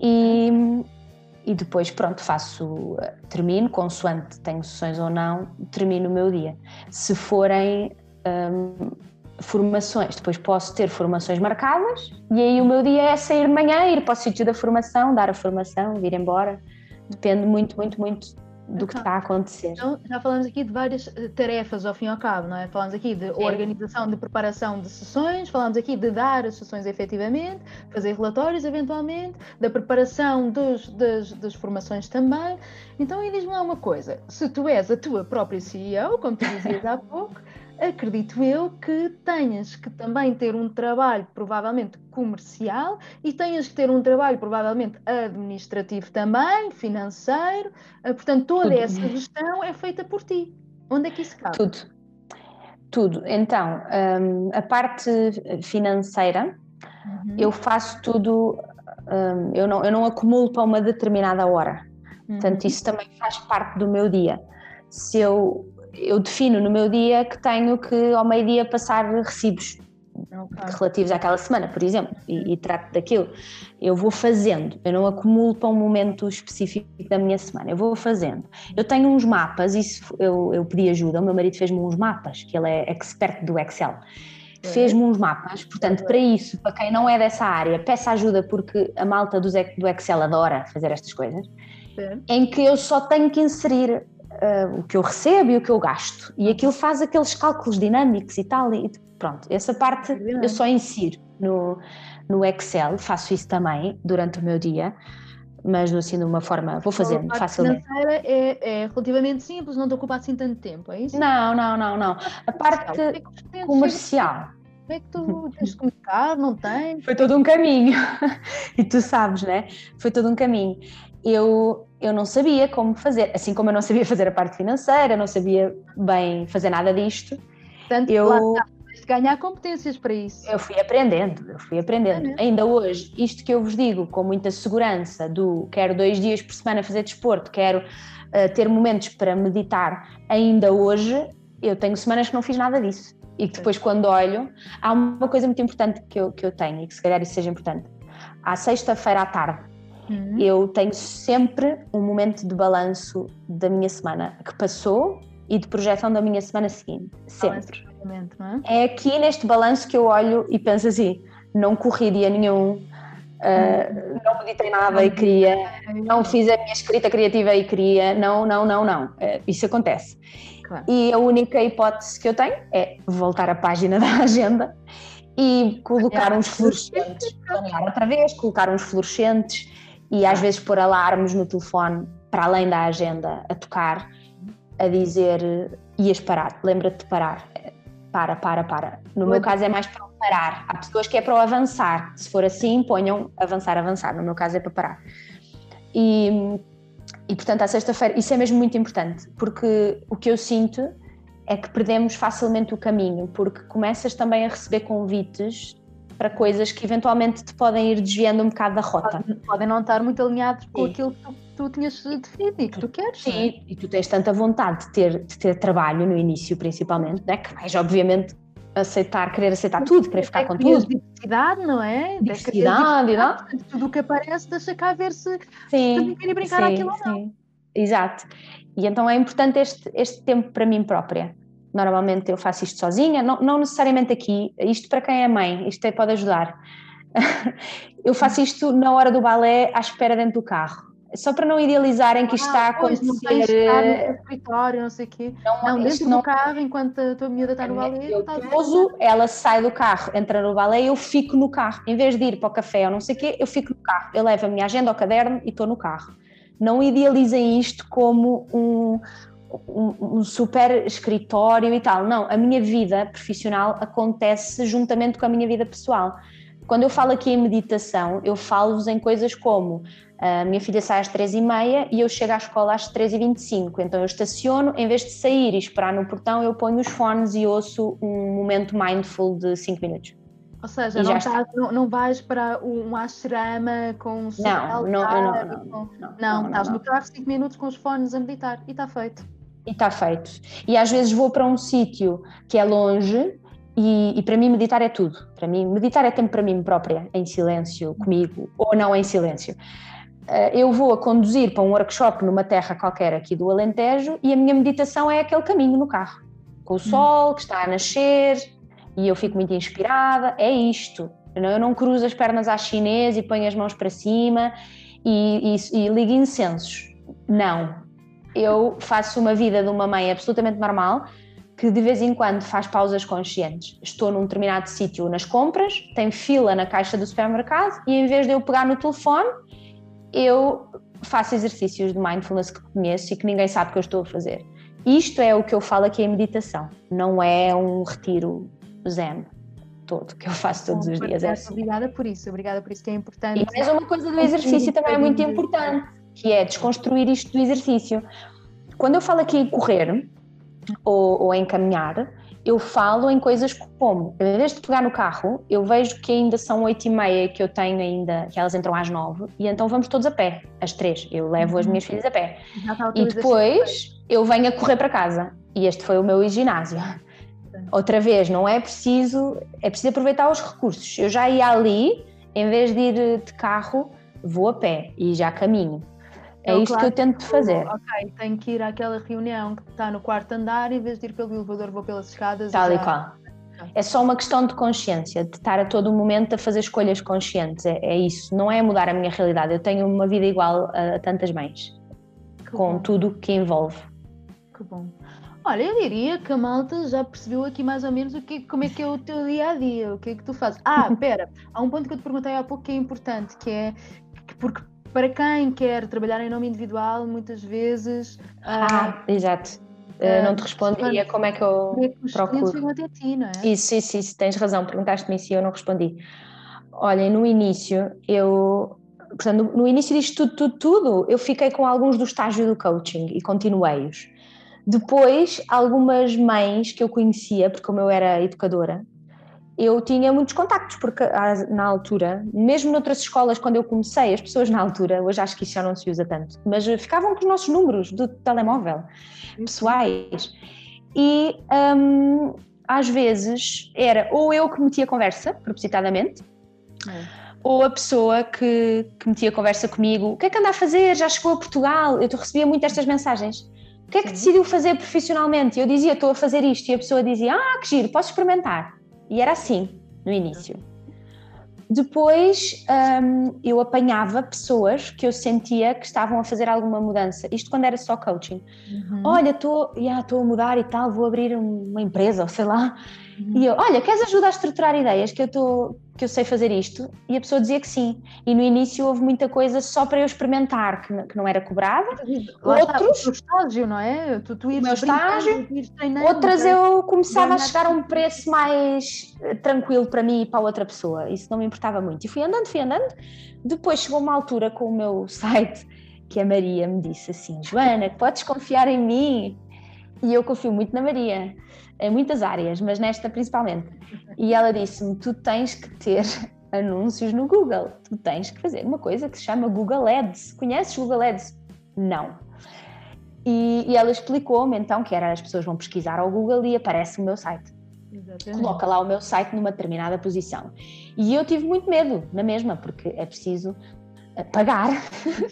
E, e depois, pronto, faço, termino, consoante tenho sessões ou não, termino o meu dia. Se forem hum, formações, depois posso ter formações marcadas e aí o meu dia é sair de manhã, ir para o sítio da formação, dar a formação, vir embora. Depende muito, muito, muito do que está a acontecer. Então, já falamos aqui de várias eh, tarefas ao fim e ao cabo, não é? Falamos aqui de Sim. organização, de preparação de sessões, falamos aqui de dar as sessões efetivamente, fazer relatórios eventualmente, da preparação dos, das, das formações também. Então, e diz-me lá uma coisa: se tu és a tua própria CEO, como tu dizias há pouco, acredito eu que tenhas que também ter um trabalho provavelmente comercial e tenhas que ter um trabalho provavelmente administrativo também, financeiro, eh, portanto toda Tudo. essa gestão é feita por ti. Onde é que isso cabe? Tudo. Tudo. Então, um, a parte financeira, uhum. eu faço tudo, um, eu, não, eu não acumulo para uma determinada hora. Uhum. Portanto, isso também faz parte do meu dia. Se eu eu defino no meu dia que tenho que ao meio-dia passar recibos okay. relativos àquela semana, por exemplo, e, e, trato daquilo. Eu vou fazendo, eu não acumulo para um momento específico da minha semana, eu vou fazendo. Eu tenho uns mapas, isso eu, eu pedi ajuda, o meu marido fez-me uns mapas, que ele é expert do Excel. Fez-me uns mapas, portanto, para isso, para quem não é dessa área, peça ajuda porque a malta do Excel adora fazer estas coisas, em que eu só tenho que inserir uh, o que eu recebo e o que eu gasto. E aquilo faz aqueles cálculos dinâmicos e tal. E pronto, essa parte eu só insiro no, no Excel, faço isso também durante o meu dia mas assim de uma forma, vou fazendo a facilmente. A financeira é, é, relativamente simples, não te ocupa assim tanto tempo, é isso? Não, não, não, não. A parte é comercial. Como é que tu tens de comunicar? Não tens? Foi todo um caminho. e tu sabes, né? Foi todo um caminho. Eu eu não sabia como fazer, assim como eu não sabia fazer a parte financeira, não sabia bem fazer nada disto. Portanto, eu lá ganhar competências para isso. Eu fui aprendendo, eu fui aprendendo. É Ainda hoje, isto que eu vos digo com muita segurança do quero dois dias por semana fazer desporto, quero uh, ter momentos para meditar, ainda hoje eu tenho semanas que não fiz nada disso. E que depois, quando olho, há uma coisa muito importante que eu, que eu tenho e que se calhar isso seja importante. À sexta-feira à tarde, Uhum. Eu tenho sempre um momento de balanço da minha semana que passou e de projeção da minha semana seguinte. Sempre. É? é? aqui neste balanço que eu olho e penso assim: não corri dia nenhum, uh, não meditei nada e queria, não fiz a minha escrita criativa e queria, não, não, não, não. Uh, isso acontece. Claro. E a única hipótese que eu tenho é voltar à página da agenda e colocar uns fluorescentes, planear outra vez, colocar uns fluorescentes e às vezes pôr alarmes no telefone para além da agenda a tocar, a dizer ias parar, lembra-te de parar, para, para, para. No meu caso é mais para parar. Há pessoas que é para o avançar. Se for assim, ponham avançar, avançar. No meu caso é para parar. E, e portanto, à sexta-feira, isso é mesmo muito importante, porque o que eu sinto é que perdemos facilmente o caminho, porque começas também a receber convites para coisas que eventualmente te podem ir desviando um bocado da rota. Podem não estar muito alinhados com Sim. aquilo que tu, tu tinhas definido e que tu queres. Sim, é? e tu tens tanta vontade de ter, de ter trabalho no início, principalmente, né? que vais, obviamente, aceitar, querer aceitar tudo, querer ficar com tudo. diversidade, não é? Diversidade, diversidade. Tudo o que aparece, deixa cá ver se, sim, se querer brincar sim, aquilo ou não. Sim. Exato. E então é importante este, este tempo para mim própria Normalmente eu faço isto sozinha, não, não necessariamente aqui, isto para quem é mãe, isto pode ajudar. eu faço isto na hora do balé, à espera dentro do carro. Só para não idealizarem que isto ah, está a acontecer. Não tens no escritório, não sei o quê. Não, não dentro não... do carro, enquanto a tua miúda está no balé. Eu pouso, ela sai do carro, entra no balé eu fico no carro. Em vez de ir para o café ou não sei o quê, eu fico no carro. Eu levo a minha agenda ao caderno e estou no carro. Não idealizem isto como um, um, um, super escritório e tal. Não, a minha vida profissional acontece juntamente com a minha vida pessoal. Quando eu falo aqui em meditação, eu falo-vos em coisas como a minha filha sai às três e meia e eu chego à escola às três e vinte e cinco, então eu estaciono, em vez de sair e esperar no portão, eu ponho os fones e ouço um momento mindful de cinco minutos. Ou seja, não, estás, não, não, vais para um ashrama com um não, não, não, não, não, não, não, não, estás no carro cinco minutos com os fones a meditar e está feito e está feito. E às vezes vou para um sítio que é longe e, e, para mim meditar é tudo. Para mim, meditar é tempo para mim própria, em silêncio, comigo, ou não em silêncio. Eh, eu vou a conduzir para um workshop numa terra qualquer aqui do Alentejo e a minha meditação é aquele caminho no carro, com o sol que está a nascer e eu fico muito inspirada. É isto. Eu não cruzo as pernas à chinês e ponho as mãos para cima e, e, e ligo incensos. Não, eu faço uma vida de uma mãe absolutamente normal, que de vez em quando faz pausas conscientes. Estou num determinado sítio nas compras, tem fila na caixa do supermercado e em vez de eu pegar no telefone, eu faço exercícios de mindfulness que conheço e que ninguém sabe que eu estou a fazer. Isto é o que eu falo aqui em meditação, não é um retiro zen todo que eu faço todos os dias. É assim. Obrigada por isso, obrigada por isso que é importante. E mais uma coisa do exercício também é muito importante, que é desconstruir isto do exercício. Quando eu falo aqui em correr ou, ou em caminhar, eu falo em coisas como, em vez de pegar no carro, eu vejo que ainda são oito e meia que eu tenho ainda, que elas entram às nove, e então vamos todos a pé, às três. Eu levo uhum. as minhas filhas a pé. E depois eu venho a correr para casa. E este foi o meu ginásio. Outra vez, não é preciso, é preciso aproveitar os recursos. Eu já ia ali, em vez de ir de carro, vou a pé e já caminho. É eu, isto que eu tento fazer. Ok, tenho que ir àquela reunião que está no quarto andar, em vez de ir pelo elevador, vou pelas escadas. Tal e, qual. É só uma questão de consciência, de estar a todo momento a fazer escolhas conscientes. É, é isso, não é mudar a minha realidade. Eu tenho uma vida igual a, tantas mães, que com bom. tudo que envolve. Que bom. Olha, eu diria que a malta já percebeu aqui mais ou menos o que, como é que é o teu dia a dia, o que é que tu fazes. Ah, espera, há um ponto que eu te perguntei há pouco que é importante, que é que porque para quem quer trabalhar em nome individual, muitas vezes. Ah, uh, exato. Uh, não te respondi como é que eu é que os procuro. Até ti, não é? Isso, isso, isso, tens razão, perguntaste-me isso e eu não respondi. Olhem, no início, eu. Portanto, no início disto tudo, tudo, tudo, eu fiquei com alguns do estágio do coaching e continuei-os. Depois, algumas mães que eu conhecia, porque como eu era educadora, eu tinha muitos contactos, porque ah, na altura, mesmo noutras escolas, quando eu comecei, as pessoas na altura, hoje acho que isso já não se usa tanto, mas ficavam com os nossos números do telemóvel, pessoais. E hum, às vezes era ou eu que metia conversa, propositadamente, é. ou a pessoa que, que metia conversa comigo: o que é que anda a fazer? Já chegou a Portugal? Eu recebia muito estas mensagens. O que é que decidiu fazer profissionalmente? Eu dizia: estou a fazer isto, e a pessoa dizia: ah, que giro, posso experimentar. E era assim no início. Depois um, eu apanhava pessoas que eu sentia que estavam a fazer alguma mudança. Isto quando era só coaching. Uhum. Olha, estou yeah, a mudar e tal, vou abrir uma empresa, ou sei lá. Uhum. E eu, olha, queres ajuda a estruturar ideias que eu estou que eu sei fazer isto? E a pessoa dizia que sim. E no início houve muita coisa só para eu experimentar, que, não era cobrada. Lá Outros. o estágio, não é? Tu, tu o meu estágio. Outras eu começava a chegar a um preço mais eh, tranquilo para mim e para a outra pessoa. Isso não me importava muito. E fui andando, fui andando. Depois chegou uma altura com o meu site que a Maria me disse assim: Joana, podes confiar em mim. E eu confio muito na Maria em muitas áreas, mas nesta principalmente. E ela disse-me: tu tens que ter anúncios no Google, tu tens que fazer uma coisa que se chama Google Ads. Conheces Google Ads? Não. E, e ela explicou-me então que era as pessoas vão pesquisar ao Google e aparece o meu site. Exatamente. Coloca lá o meu site numa determinada posição. E eu tive muito medo, na mesma, porque é preciso pagar.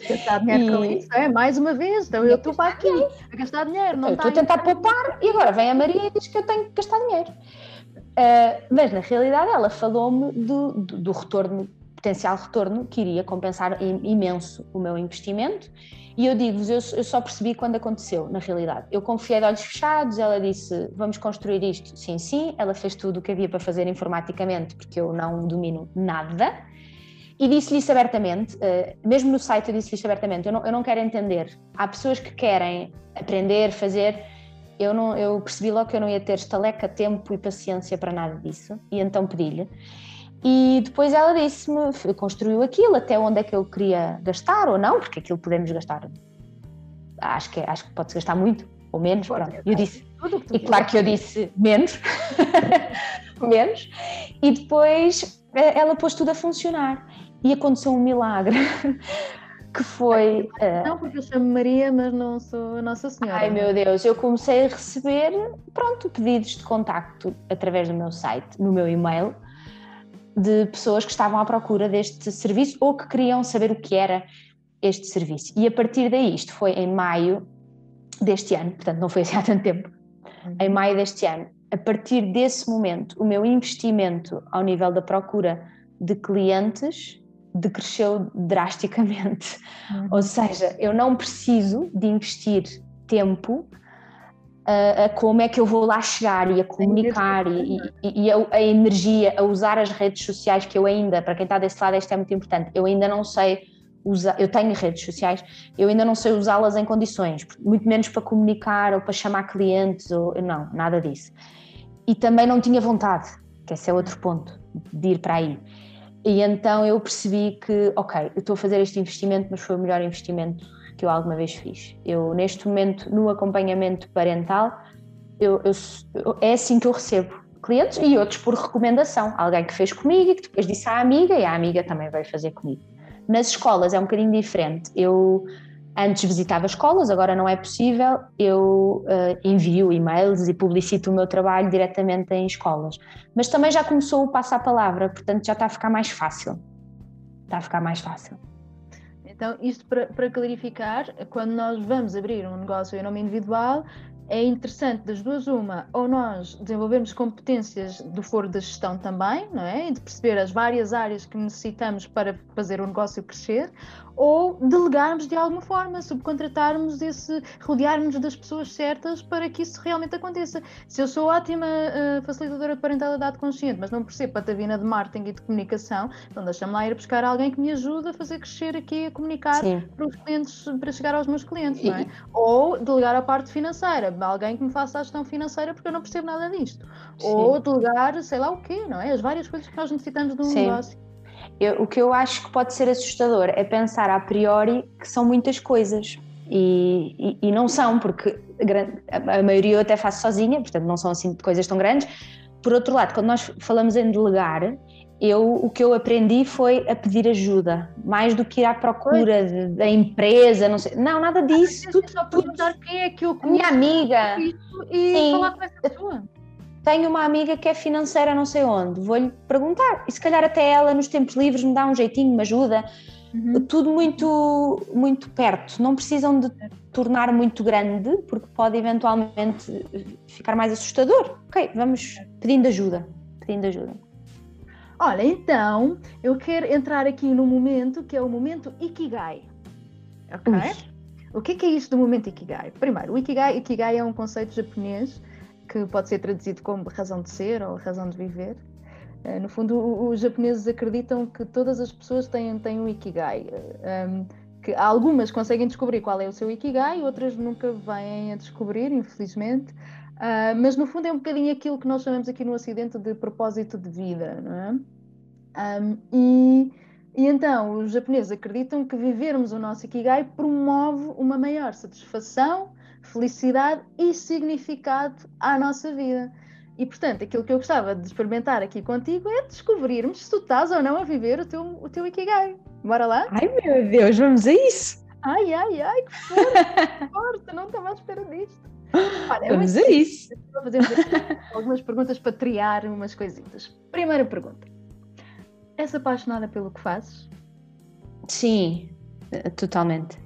Gastar dinheiro e... com isso, é, mais uma vez, então eu estou para aqui a gastar dinheiro. Não eu estou a tentar poupar e agora vem a Maria e diz que eu tenho que gastar dinheiro. Uh, mas na realidade ela falou-me do, do, do, retorno, potencial retorno, que iria compensar imenso o meu investimento. E eu digo-vos, eu, eu, só percebi quando aconteceu, na realidade. Eu confiei de olhos fechados, ela disse, vamos construir isto. Sim, sim, ela fez tudo o que havia para fazer informaticamente, porque eu não domino nada e disse-lhe isso abertamente, uh, mesmo no site eu disse-lhe isso abertamente, eu não, eu não quero entender. Há pessoas que querem aprender, fazer, eu, não, eu percebi logo que eu não ia ter estaleca, tempo e paciência para nada disso, e então pedi-lhe. E depois ela disse-me, construiu aquilo, até onde é que eu queria gastar ou não, porque aquilo podemos gastar, acho que, é, acho que pode-se gastar muito ou menos, pronto. Eu disse, e claro que eu disse menos, menos, e depois eh, ela pôs tudo a funcionar e aconteceu um milagre. que foi. Não, porque eu chamo Maria, mas não sou a Nossa Senhora. Ai meu Deus, eu comecei a receber, pronto, pedidos de contacto através do meu site, no meu e-mail, de pessoas que estavam à procura deste serviço ou que queriam saber o que era este serviço. E a partir daí, isto foi em maio deste ano, portanto não foi assim há tanto tempo, uhum. em maio deste ano, a partir desse momento, o meu investimento ao nível da procura de clientes decresceu drasticamente. Uhum. Ou seja, eu não preciso de investir tempo a, a, como é que eu vou lá chegar e a comunicar e, e, e a, a, energia, a usar as redes sociais, que eu ainda, para quem está desse lado, isto é muito importante, eu ainda não sei usar, eu tenho redes sociais, eu ainda não sei usá-las em condições, muito menos para comunicar ou para chamar clientes, ou não, nada disso. E também não tinha vontade, que esse é outro ponto, de ir para aí. E então eu percebi que, ok, eu estou a fazer este investimento, mas foi o melhor investimento que eu alguma vez fiz. Eu, neste momento, no acompanhamento parental, eu, eu, é assim que eu recebo clientes e outros por recomendação. Alguém que fez comigo e que depois disse à amiga e a amiga também veio fazer comigo. Nas escolas é um bocadinho diferente. Eu antes visitava escolas, agora não é possível. Eu uh, envio e-mails e publicito o meu trabalho diretamente em escolas. Mas também já começou o passo à palavra, portanto já está a ficar mais fácil. Está a ficar mais fácil. Então, isto para, para clarificar, quando nós vamos abrir um negócio em nome individual, é interessante das duas uma, ou nós desenvolvermos competências do foro da gestão também, não é? E de perceber as várias áreas que necessitamos para fazer o negócio crescer, ou delegarmos de alguma forma, subcontratarmos esse, rodearmos das pessoas certas para que isso realmente aconteça. Se eu sou ótima uh, facilitadora de parentalidade consciente, mas não percebo patavina de marketing e de comunicação, então deixa-me lá ir buscar alguém que me ajude a fazer crescer aqui, a comunicar Sim. para os clientes, para chegar aos meus clientes, não é? Ou delegar a parte financeira, alguém que me faça a gestão financeira porque eu não percebo nada disto. Sim. Ou delegar, sei lá o quê, não é? As várias coisas que nós necessitamos de um Sim. negócio. Eu, o que eu acho que pode ser assustador é pensar a priori que são muitas coisas. E, e, e não são, porque a, maioria eu até faço sozinha, portanto não são assim coisas tão grandes. Por outro lado, quando nós falamos em delegar, eu, o que eu aprendi foi a pedir ajuda, mais do que ir à procura da empresa, não sei. Não, nada disso. Tudo, só perguntar quem é que eu conheço. Minha amiga. E Sim. falar com essa pessoa tenho uma amiga que é financeira não sei onde, vou-lhe perguntar. E se calhar até ela nos tempos livres me dá um jeitinho, me ajuda. Uhum. Tudo muito, muito perto. Não precisam de tornar muito grande, porque pode eventualmente ficar mais assustador. Ok, vamos pedindo ajuda. Pedindo ajuda. Olha, então eu quero entrar aqui no momento que é o momento Ikigai. Ok? Ui. O que é, que é isto do momento Ikigai? Primeiro, o Ikigai, Ikigai é um conceito japonês que pode ser traduzido como razão de ser ou razão de viver. Uh, no fundo, os japoneses acreditam que todas as pessoas têm, têm um ikigai. Um, que algumas conseguem descobrir qual é o seu ikigai, outras nunca vêm a descobrir, infelizmente. Uh, mas no fundo é um bocadinho aquilo que nós chamamos aqui no Ocidente de propósito de vida, não é? E, e então os japoneses acreditam que vivermos o nosso ikigai promove uma maior satisfação felicidade e significado à nossa vida. E portanto, aquilo que eu gostava de experimentar aqui contigo é descobrirmos se tu estás ou não a viver o teu, o teu Ikigai. Bora lá? Ai meu Deus, vamos a isso! Ai, ai, ai, que forte, não estava à espera disto. Olha, vamos a isso! Vou fazer algumas perguntas para triar umas coisitas. Primeira pergunta: És apaixonada pelo que fazes? Sim, totalmente.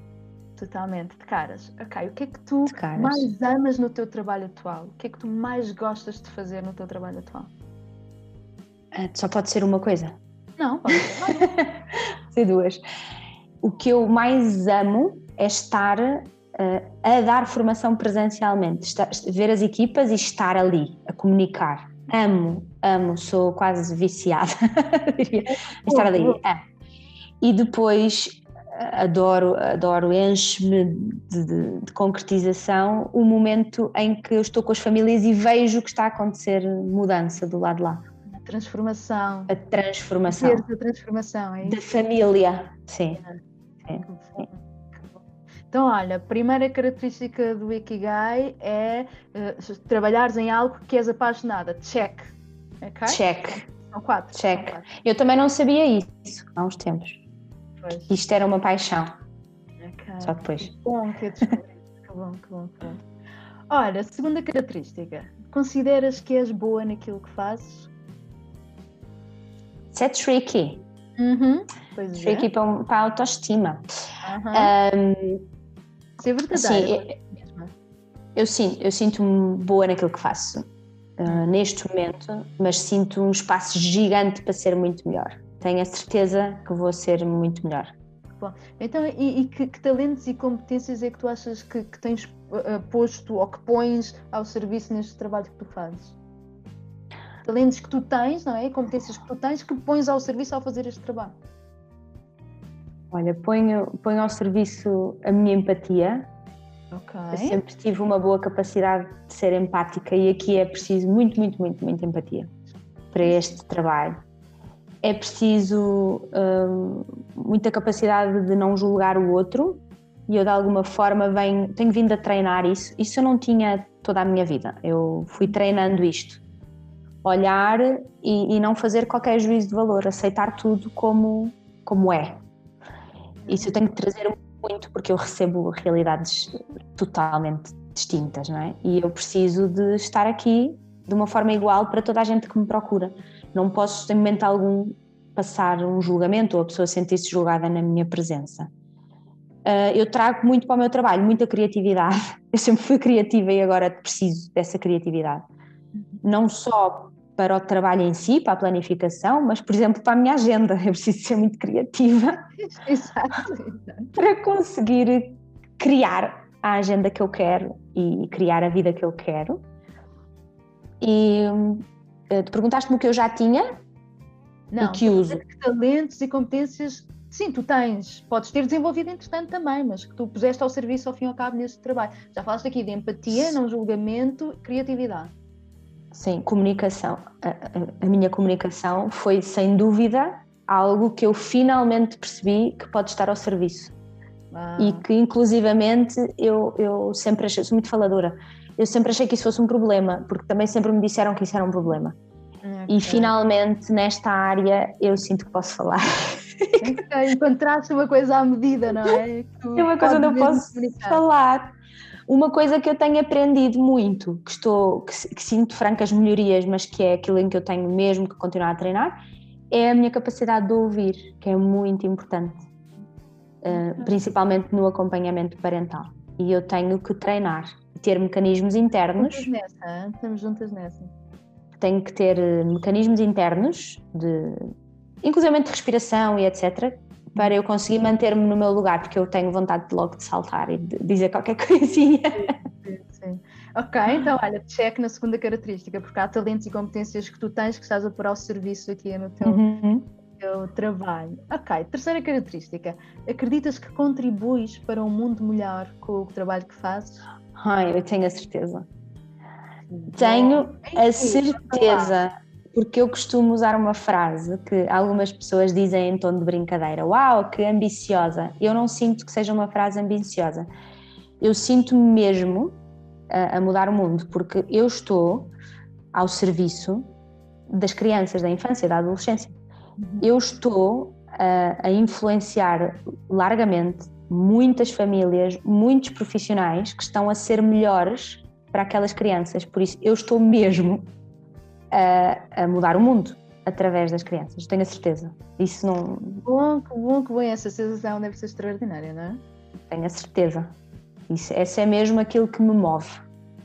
Totalmente, de caras. Ok, o que é que tu mais amas no teu trabalho atual? O que é que tu mais gostas de fazer no teu trabalho atual? Uh, só pode ser uma coisa? Não, pode ser duas. O que eu mais amo é estar uh, a dar formação presencialmente, estar, ver as equipas e estar ali, a comunicar. Amo, amo, sou quase viciada estar ali. É. E depois adoro, adoro, enche-me de, de, de, concretização o momento em que eu estou com as famílias e vejo que está a acontecer mudança do lado de lá. A transformação. A transformação. A transformação, é isso? Da família, sim. sim, sim. Então, olha, a primeira característica do Ikigai é uh, trabalhares em algo que és apaixonada. Check. Okay? Check. São quatro. Check. São quatro. Eu também não sabia isso há uns tempos. Pois. Isto era uma paixão. Okay. Só depois. Que bom que que bom, que bom, que bom. Olha, segunda característica. Consideras que és boa naquilo que fazes? Isso é tricky. Uhum. Pois tricky é. para, para a autoestima. Uhum. Um, Isso é verdadeiro. Sim, eu, eu, sim, eu sinto-me boa naquilo que faço. Uh, neste momento, mas sinto um espaço gigante para ser muito melhor tenho a certeza que vou ser muito melhor. Bom, então, e, e que, que, talentos e competências é que tu achas que, que, tens uh, posto ou que pões ao serviço neste trabalho que tu fazes? Talentos que tu tens, não é? Competências que tu tens que pões ao serviço ao fazer este trabalho? Olha, ponho, ponho ao serviço a minha empatia. Ok. Eu sempre tive uma boa capacidade de ser empática e aqui é preciso muito, muito, muito, muito empatia para este trabalho. É preciso hum, muita capacidade de não julgar o outro e eu de alguma forma venho, tenho vindo a treinar isso. Isso eu não tinha toda a minha vida. Eu fui treinando isto. Olhar e, e não fazer qualquer juízo de valor, aceitar tudo como, como é. Isso eu tenho que trazer muito porque eu recebo realidades totalmente distintas, não é? E eu preciso de estar aqui de uma forma igual para toda a gente que me procura. Não posso, em momento algum, passar um julgamento ou a pessoa sentir-se julgada na minha presença. Uh, eu trago muito para o meu trabalho, muita criatividade. Eu sempre fui criativa e agora preciso dessa criatividade. Não só para o trabalho em si, para a planificação, mas, por exemplo, para a minha agenda. Eu preciso ser muito criativa Exato. para conseguir criar a agenda que eu quero e criar a vida que eu quero. E uh, tu perguntaste-me o que eu já tinha Não, e que uso. que talentos e competências, sim, tu tens, podes ter desenvolvido entretanto também, mas que tu puseste ao serviço ao fim e ao cabo neste trabalho. Já falaste aqui de empatia, não julgamento, criatividade. Sim, comunicação. A, a, a, minha comunicação foi, sem dúvida, algo que eu finalmente percebi que pode estar ao serviço. Ah, E que, inclusivamente, eu, eu sempre achei, sou muito faladora, eu sempre achei que isso fosse um problema, porque também sempre me disseram que isso era um problema. ok. E finalmente, nesta área, eu sinto que posso falar. Encontraste uma coisa à medida, não é? É uma coisa onde eu posso comunicar. falar. Uma coisa que eu tenho aprendido muito, que estou, que, que sinto francas melhorias, mas que é aquilo em que eu tenho mesmo que continuar a treinar, é a minha capacidade de ouvir, que é muito importante, uh, principalmente no acompanhamento parental. E eu tenho que treinar, ter mecanismos internos, Juntas nessa, estamos juntas nessa. tenho que ter eh, mecanismos internos, de, inclusive de respiração e etc., para eu conseguir manter-me no meu lugar, porque eu tenho vontade de logo de saltar e de dizer qualquer coisinha. Sim, sim. Ok, então olha, check na segunda característica, porque há talentos e competências que tu tens que estás a pôr ao serviço aqui no teu, Uhum. teu trabalho. Ok, terceira característica, acreditas que contribuis para um mundo melhor com o trabalho que fazes? Ai, eu tenho a certeza. Tenho a certeza, porque eu costumo usar uma frase que algumas pessoas dizem em tom de brincadeira: Uau, que ambiciosa! Eu não sinto que seja uma frase ambiciosa. Eu sinto-me mesmo a, a mudar o mundo, porque eu estou ao serviço das crianças, da infância, da adolescência. Eu estou a, a influenciar largamente muitas famílias, muitos profissionais que estão a ser melhores para aquelas crianças. Por isso, eu estou mesmo a, a mudar o mundo através das crianças, tenho a certeza. Isso não Bom, que bom, que bom, essa sensação deve ser extraordinária, não é? tenho a certeza. Isso, essa é mesmo aquilo que me move.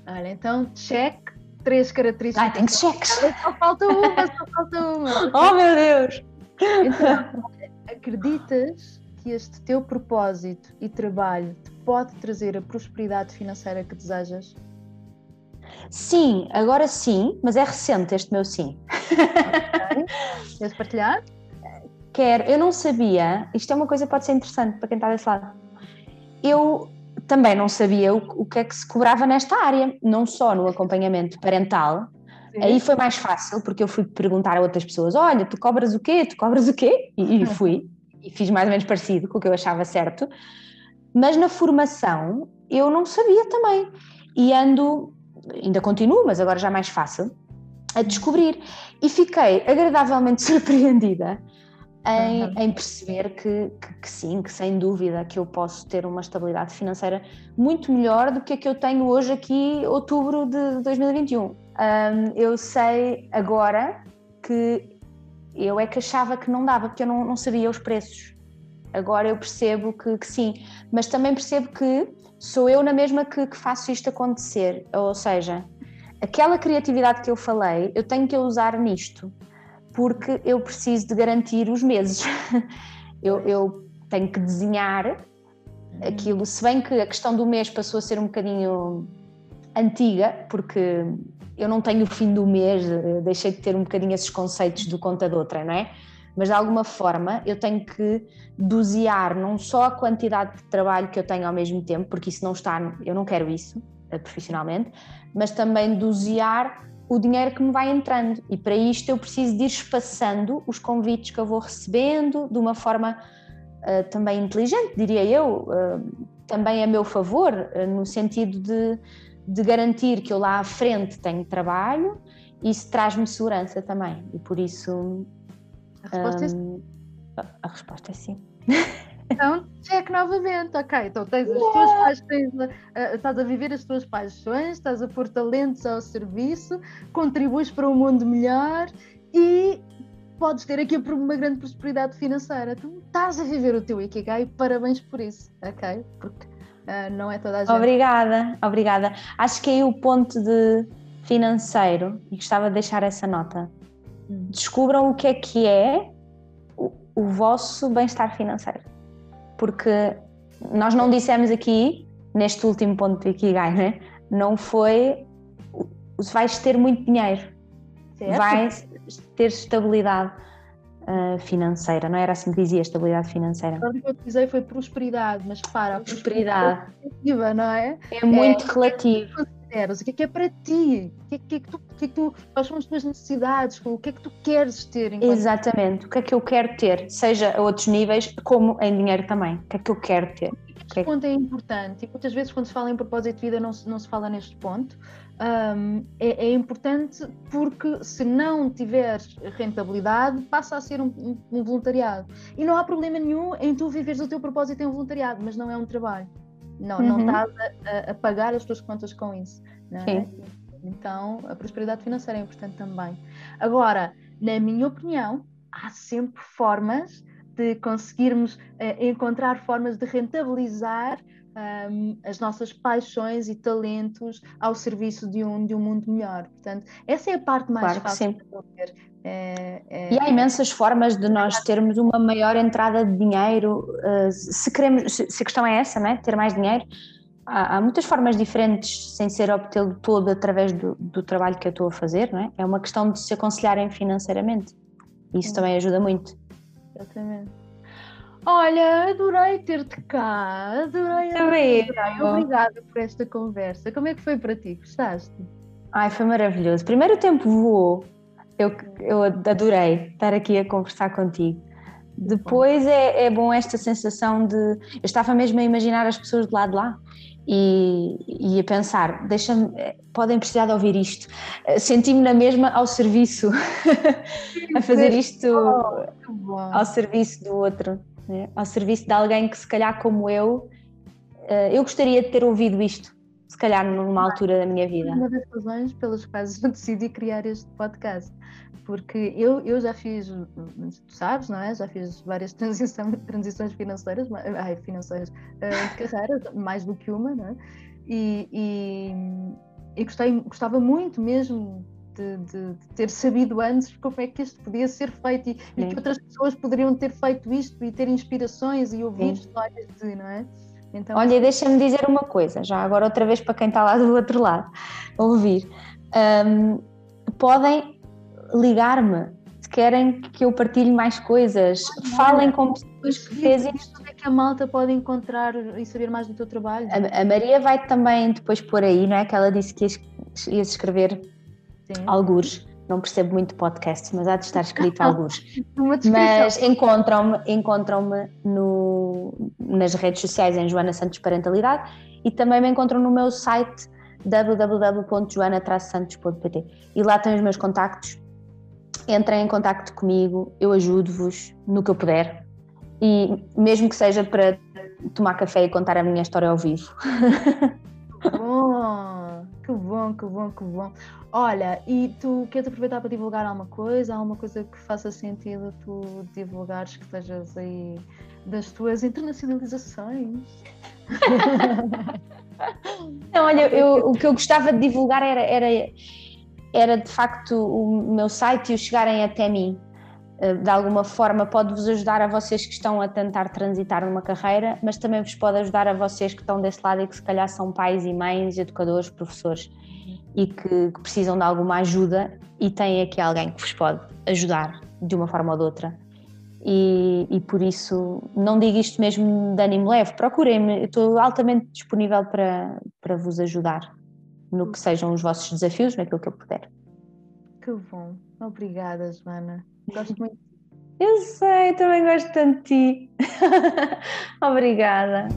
Olha, então, check, três características. Ai, tenho cheques! Só falta uma, só falta uma. Oh meu Deus! Então, acreditas que este teu propósito e trabalho te pode trazer a prosperidade financeira que desejas? Sim, agora sim, mas é recente este meu sim. Ok? Queres partilhar? Quero, eu não sabia, isto é uma coisa que pode ser interessante para quem está desse lado. Eu também não sabia o, o que é que se cobrava nesta área, não só no acompanhamento parental. Aí foi mais fácil, porque eu fui perguntar a outras pessoas: olha, tu cobras o quê? Tu cobras o quê? E, e fui, e fiz mais ou menos parecido com o que eu achava certo. Mas na formação eu não sabia também. E ando, ainda continuo, mas agora já mais fácil, a descobrir. E fiquei agradavelmente surpreendida em, Uhum. em perceber que, que- que sim, que sem dúvida que eu posso ter uma estabilidade financeira muito melhor do que a que eu tenho hoje aqui, outubro de 2021. Hum, eu sei agora que eu é que achava que não dava, porque eu não, não sabia os preços. Agora eu percebo que, que sim, mas também percebo que sou eu na mesma que, que faço isto acontecer. Ou seja, aquela criatividade que eu falei, eu tenho que usar nisto, porque eu preciso de garantir os meses. eu, eu tenho que desenhar aquilo, se bem que a questão do mês passou a ser um bocadinho antiga, porque eu não tenho o fim do mês, eh, deixei de ter um bocadinho esses conceitos do contador, não é? Mas de alguma forma eu tenho que dosear não só a quantidade de trabalho que eu tenho ao mesmo tempo, porque isso não está, eu não quero isso eh, profissionalmente, mas também dosear o dinheiro que me vai entrando. E para isto eu preciso de ir espaçando os convites que eu vou recebendo de uma forma uh, também inteligente, diria eu, uh, também a meu favor, uh, no sentido de de garantir que eu lá à frente tenho trabalho, isso traz-me segurança também. E por isso. A resposta, é hum, é, a resposta é sim. Então, check novamente, ok. Então tens as tuas paixões, uh, estás a viver as tuas paixões, estás a pôr talentos ao serviço, contribuis para um mundo melhor e podes ter aqui uma grande prosperidade financeira. Tu estás a viver o teu Ikigai, parabéns por isso, ok? Porque Uh, não é toda a gente. Obrigada, obrigada. Acho que aí o ponto de financeiro, e gostava de deixar essa nota. Hum. Descubram o que é que é o, o vosso bem-estar financeiro. Porque nós não dissemos aqui, neste último ponto do Ikigai, né? não foi vais ter muito dinheiro, certo. vais ter estabilidade uh, financeira, não era assim que dizia, estabilidade financeira? O que eu utilizei foi prosperidade, mas para, prosperidade, prosperidade não é? É muito é, relativo. O que é que é para ti? O que é que, é que, tu, que, é que tu, quais são as tuas necessidades? O que é que tu queres ter? Exatamente, o que é que eu quero ter, seja a outros níveis, como em dinheiro também. O que é que eu quero ter? Este ponto é importante e muitas vezes quando se fala em propósito de vida não se, não se fala neste ponto, um, é, é, importante porque se não tiveres rentabilidade, passa a ser um, um, um, voluntariado. E não há problema nenhum em tu viveres o teu propósito em um voluntariado, mas não é um trabalho. Não, uhum. não estás a, a, pagar as tuas contas com isso. É? Então, a prosperidade financeira é importante também. Agora, na minha opinião, há sempre formas de conseguirmos uh, encontrar formas de rentabilizar um, as nossas paixões e talentos ao serviço de um, de um mundo melhor. Portanto, essa é a parte mais claro fácil de fazer. É, é... E há imensas formas de nós termos uma maior entrada de dinheiro, uh, se queremos, se, a questão é essa, né? ter mais dinheiro, há, há muitas formas diferentes sem ser obtê-lo todo através do, do, trabalho que eu estou a fazer, não é? É uma questão de se aconselharem financeiramente. Isso também ajuda muito. Exatamente. Olha, adorei ter-te cá, adorei, adorei, adorei. Obrigada por esta conversa. Como é que foi para ti? Gostaste? Ai, foi maravilhoso. Primeiro o tempo voou, eu, eu adorei estar aqui a conversar contigo. Depois é, é bom esta sensação de. Eu estava mesmo a imaginar as pessoas do lado de lá e, e a pensar: deixa-me, podem precisar de ouvir isto. Senti-me na mesma ao serviço, a fazer isto ao serviço do outro né? ao serviço de alguém que, se calhar, como eu, eh, eu gostaria de ter ouvido isto, se calhar, numa altura da minha vida. Uma das razões pelas quais eu decidi criar este podcast, porque eu, eu já fiz, tu sabes, não é? Já fiz várias transição, transições financeiras, ai, financeiras, eh, de carreira, mais do que uma, não é? E, e, e gostei, gostava muito mesmo de, de, de, ter sabido antes como é que isto podia ser feito e, e, que outras pessoas poderiam ter feito isto e ter inspirações e ouvir Sim. histórias de, não é? Então, Olha, deixa-me dizer uma coisa, já agora outra vez para quem está lá do outro lado, ouvir. Um, podem ligar-me se querem que eu partilhe mais coisas, ah, falem com pessoas que fez isto. é que a malta pode encontrar e saber mais do teu trabalho? A, a Maria vai também depois pôr aí, não é? Que ela disse que ia, ia escrever Sim. algures. Não percebo muito podcasts, mas há de estar escrito algures. mas encontram-me encontram no, nas redes sociais em Joana Santos Parentalidade e também me encontram no meu site www.joana-santos.pt e lá têm os meus contactos. Entrem em contacto comigo, eu ajudo-vos no que eu puder e mesmo que seja para tomar café e contar a minha história ao vivo. Bom, que bom, que bom, que bom. Olha, e tu queres aproveitar para divulgar alguma coisa? Alguma coisa que faça sentido tu divulgares que estejas aí das tuas internacionalizações? Não, olha, eu, o que eu gostava de divulgar era, era, era de facto o meu site e o chegarem até mim. Eh, de alguma forma pode-vos ajudar a vocês que estão a tentar transitar numa carreira, mas também vos pode ajudar a vocês que estão desse lado e que se calhar são pais e mães, educadores, professores e que, que precisam de alguma ajuda e têm aqui alguém que vos pode ajudar de uma forma ou de outra. E, e, por isso não digo isto mesmo de ânimo leve, procurem-me, estou altamente disponível para, para vos ajudar no que sejam os vossos desafios, naquilo que eu puder. Que bom, obrigada, Joana. Gosto muito. Eu sei, também gosto tanto de ti. obrigada.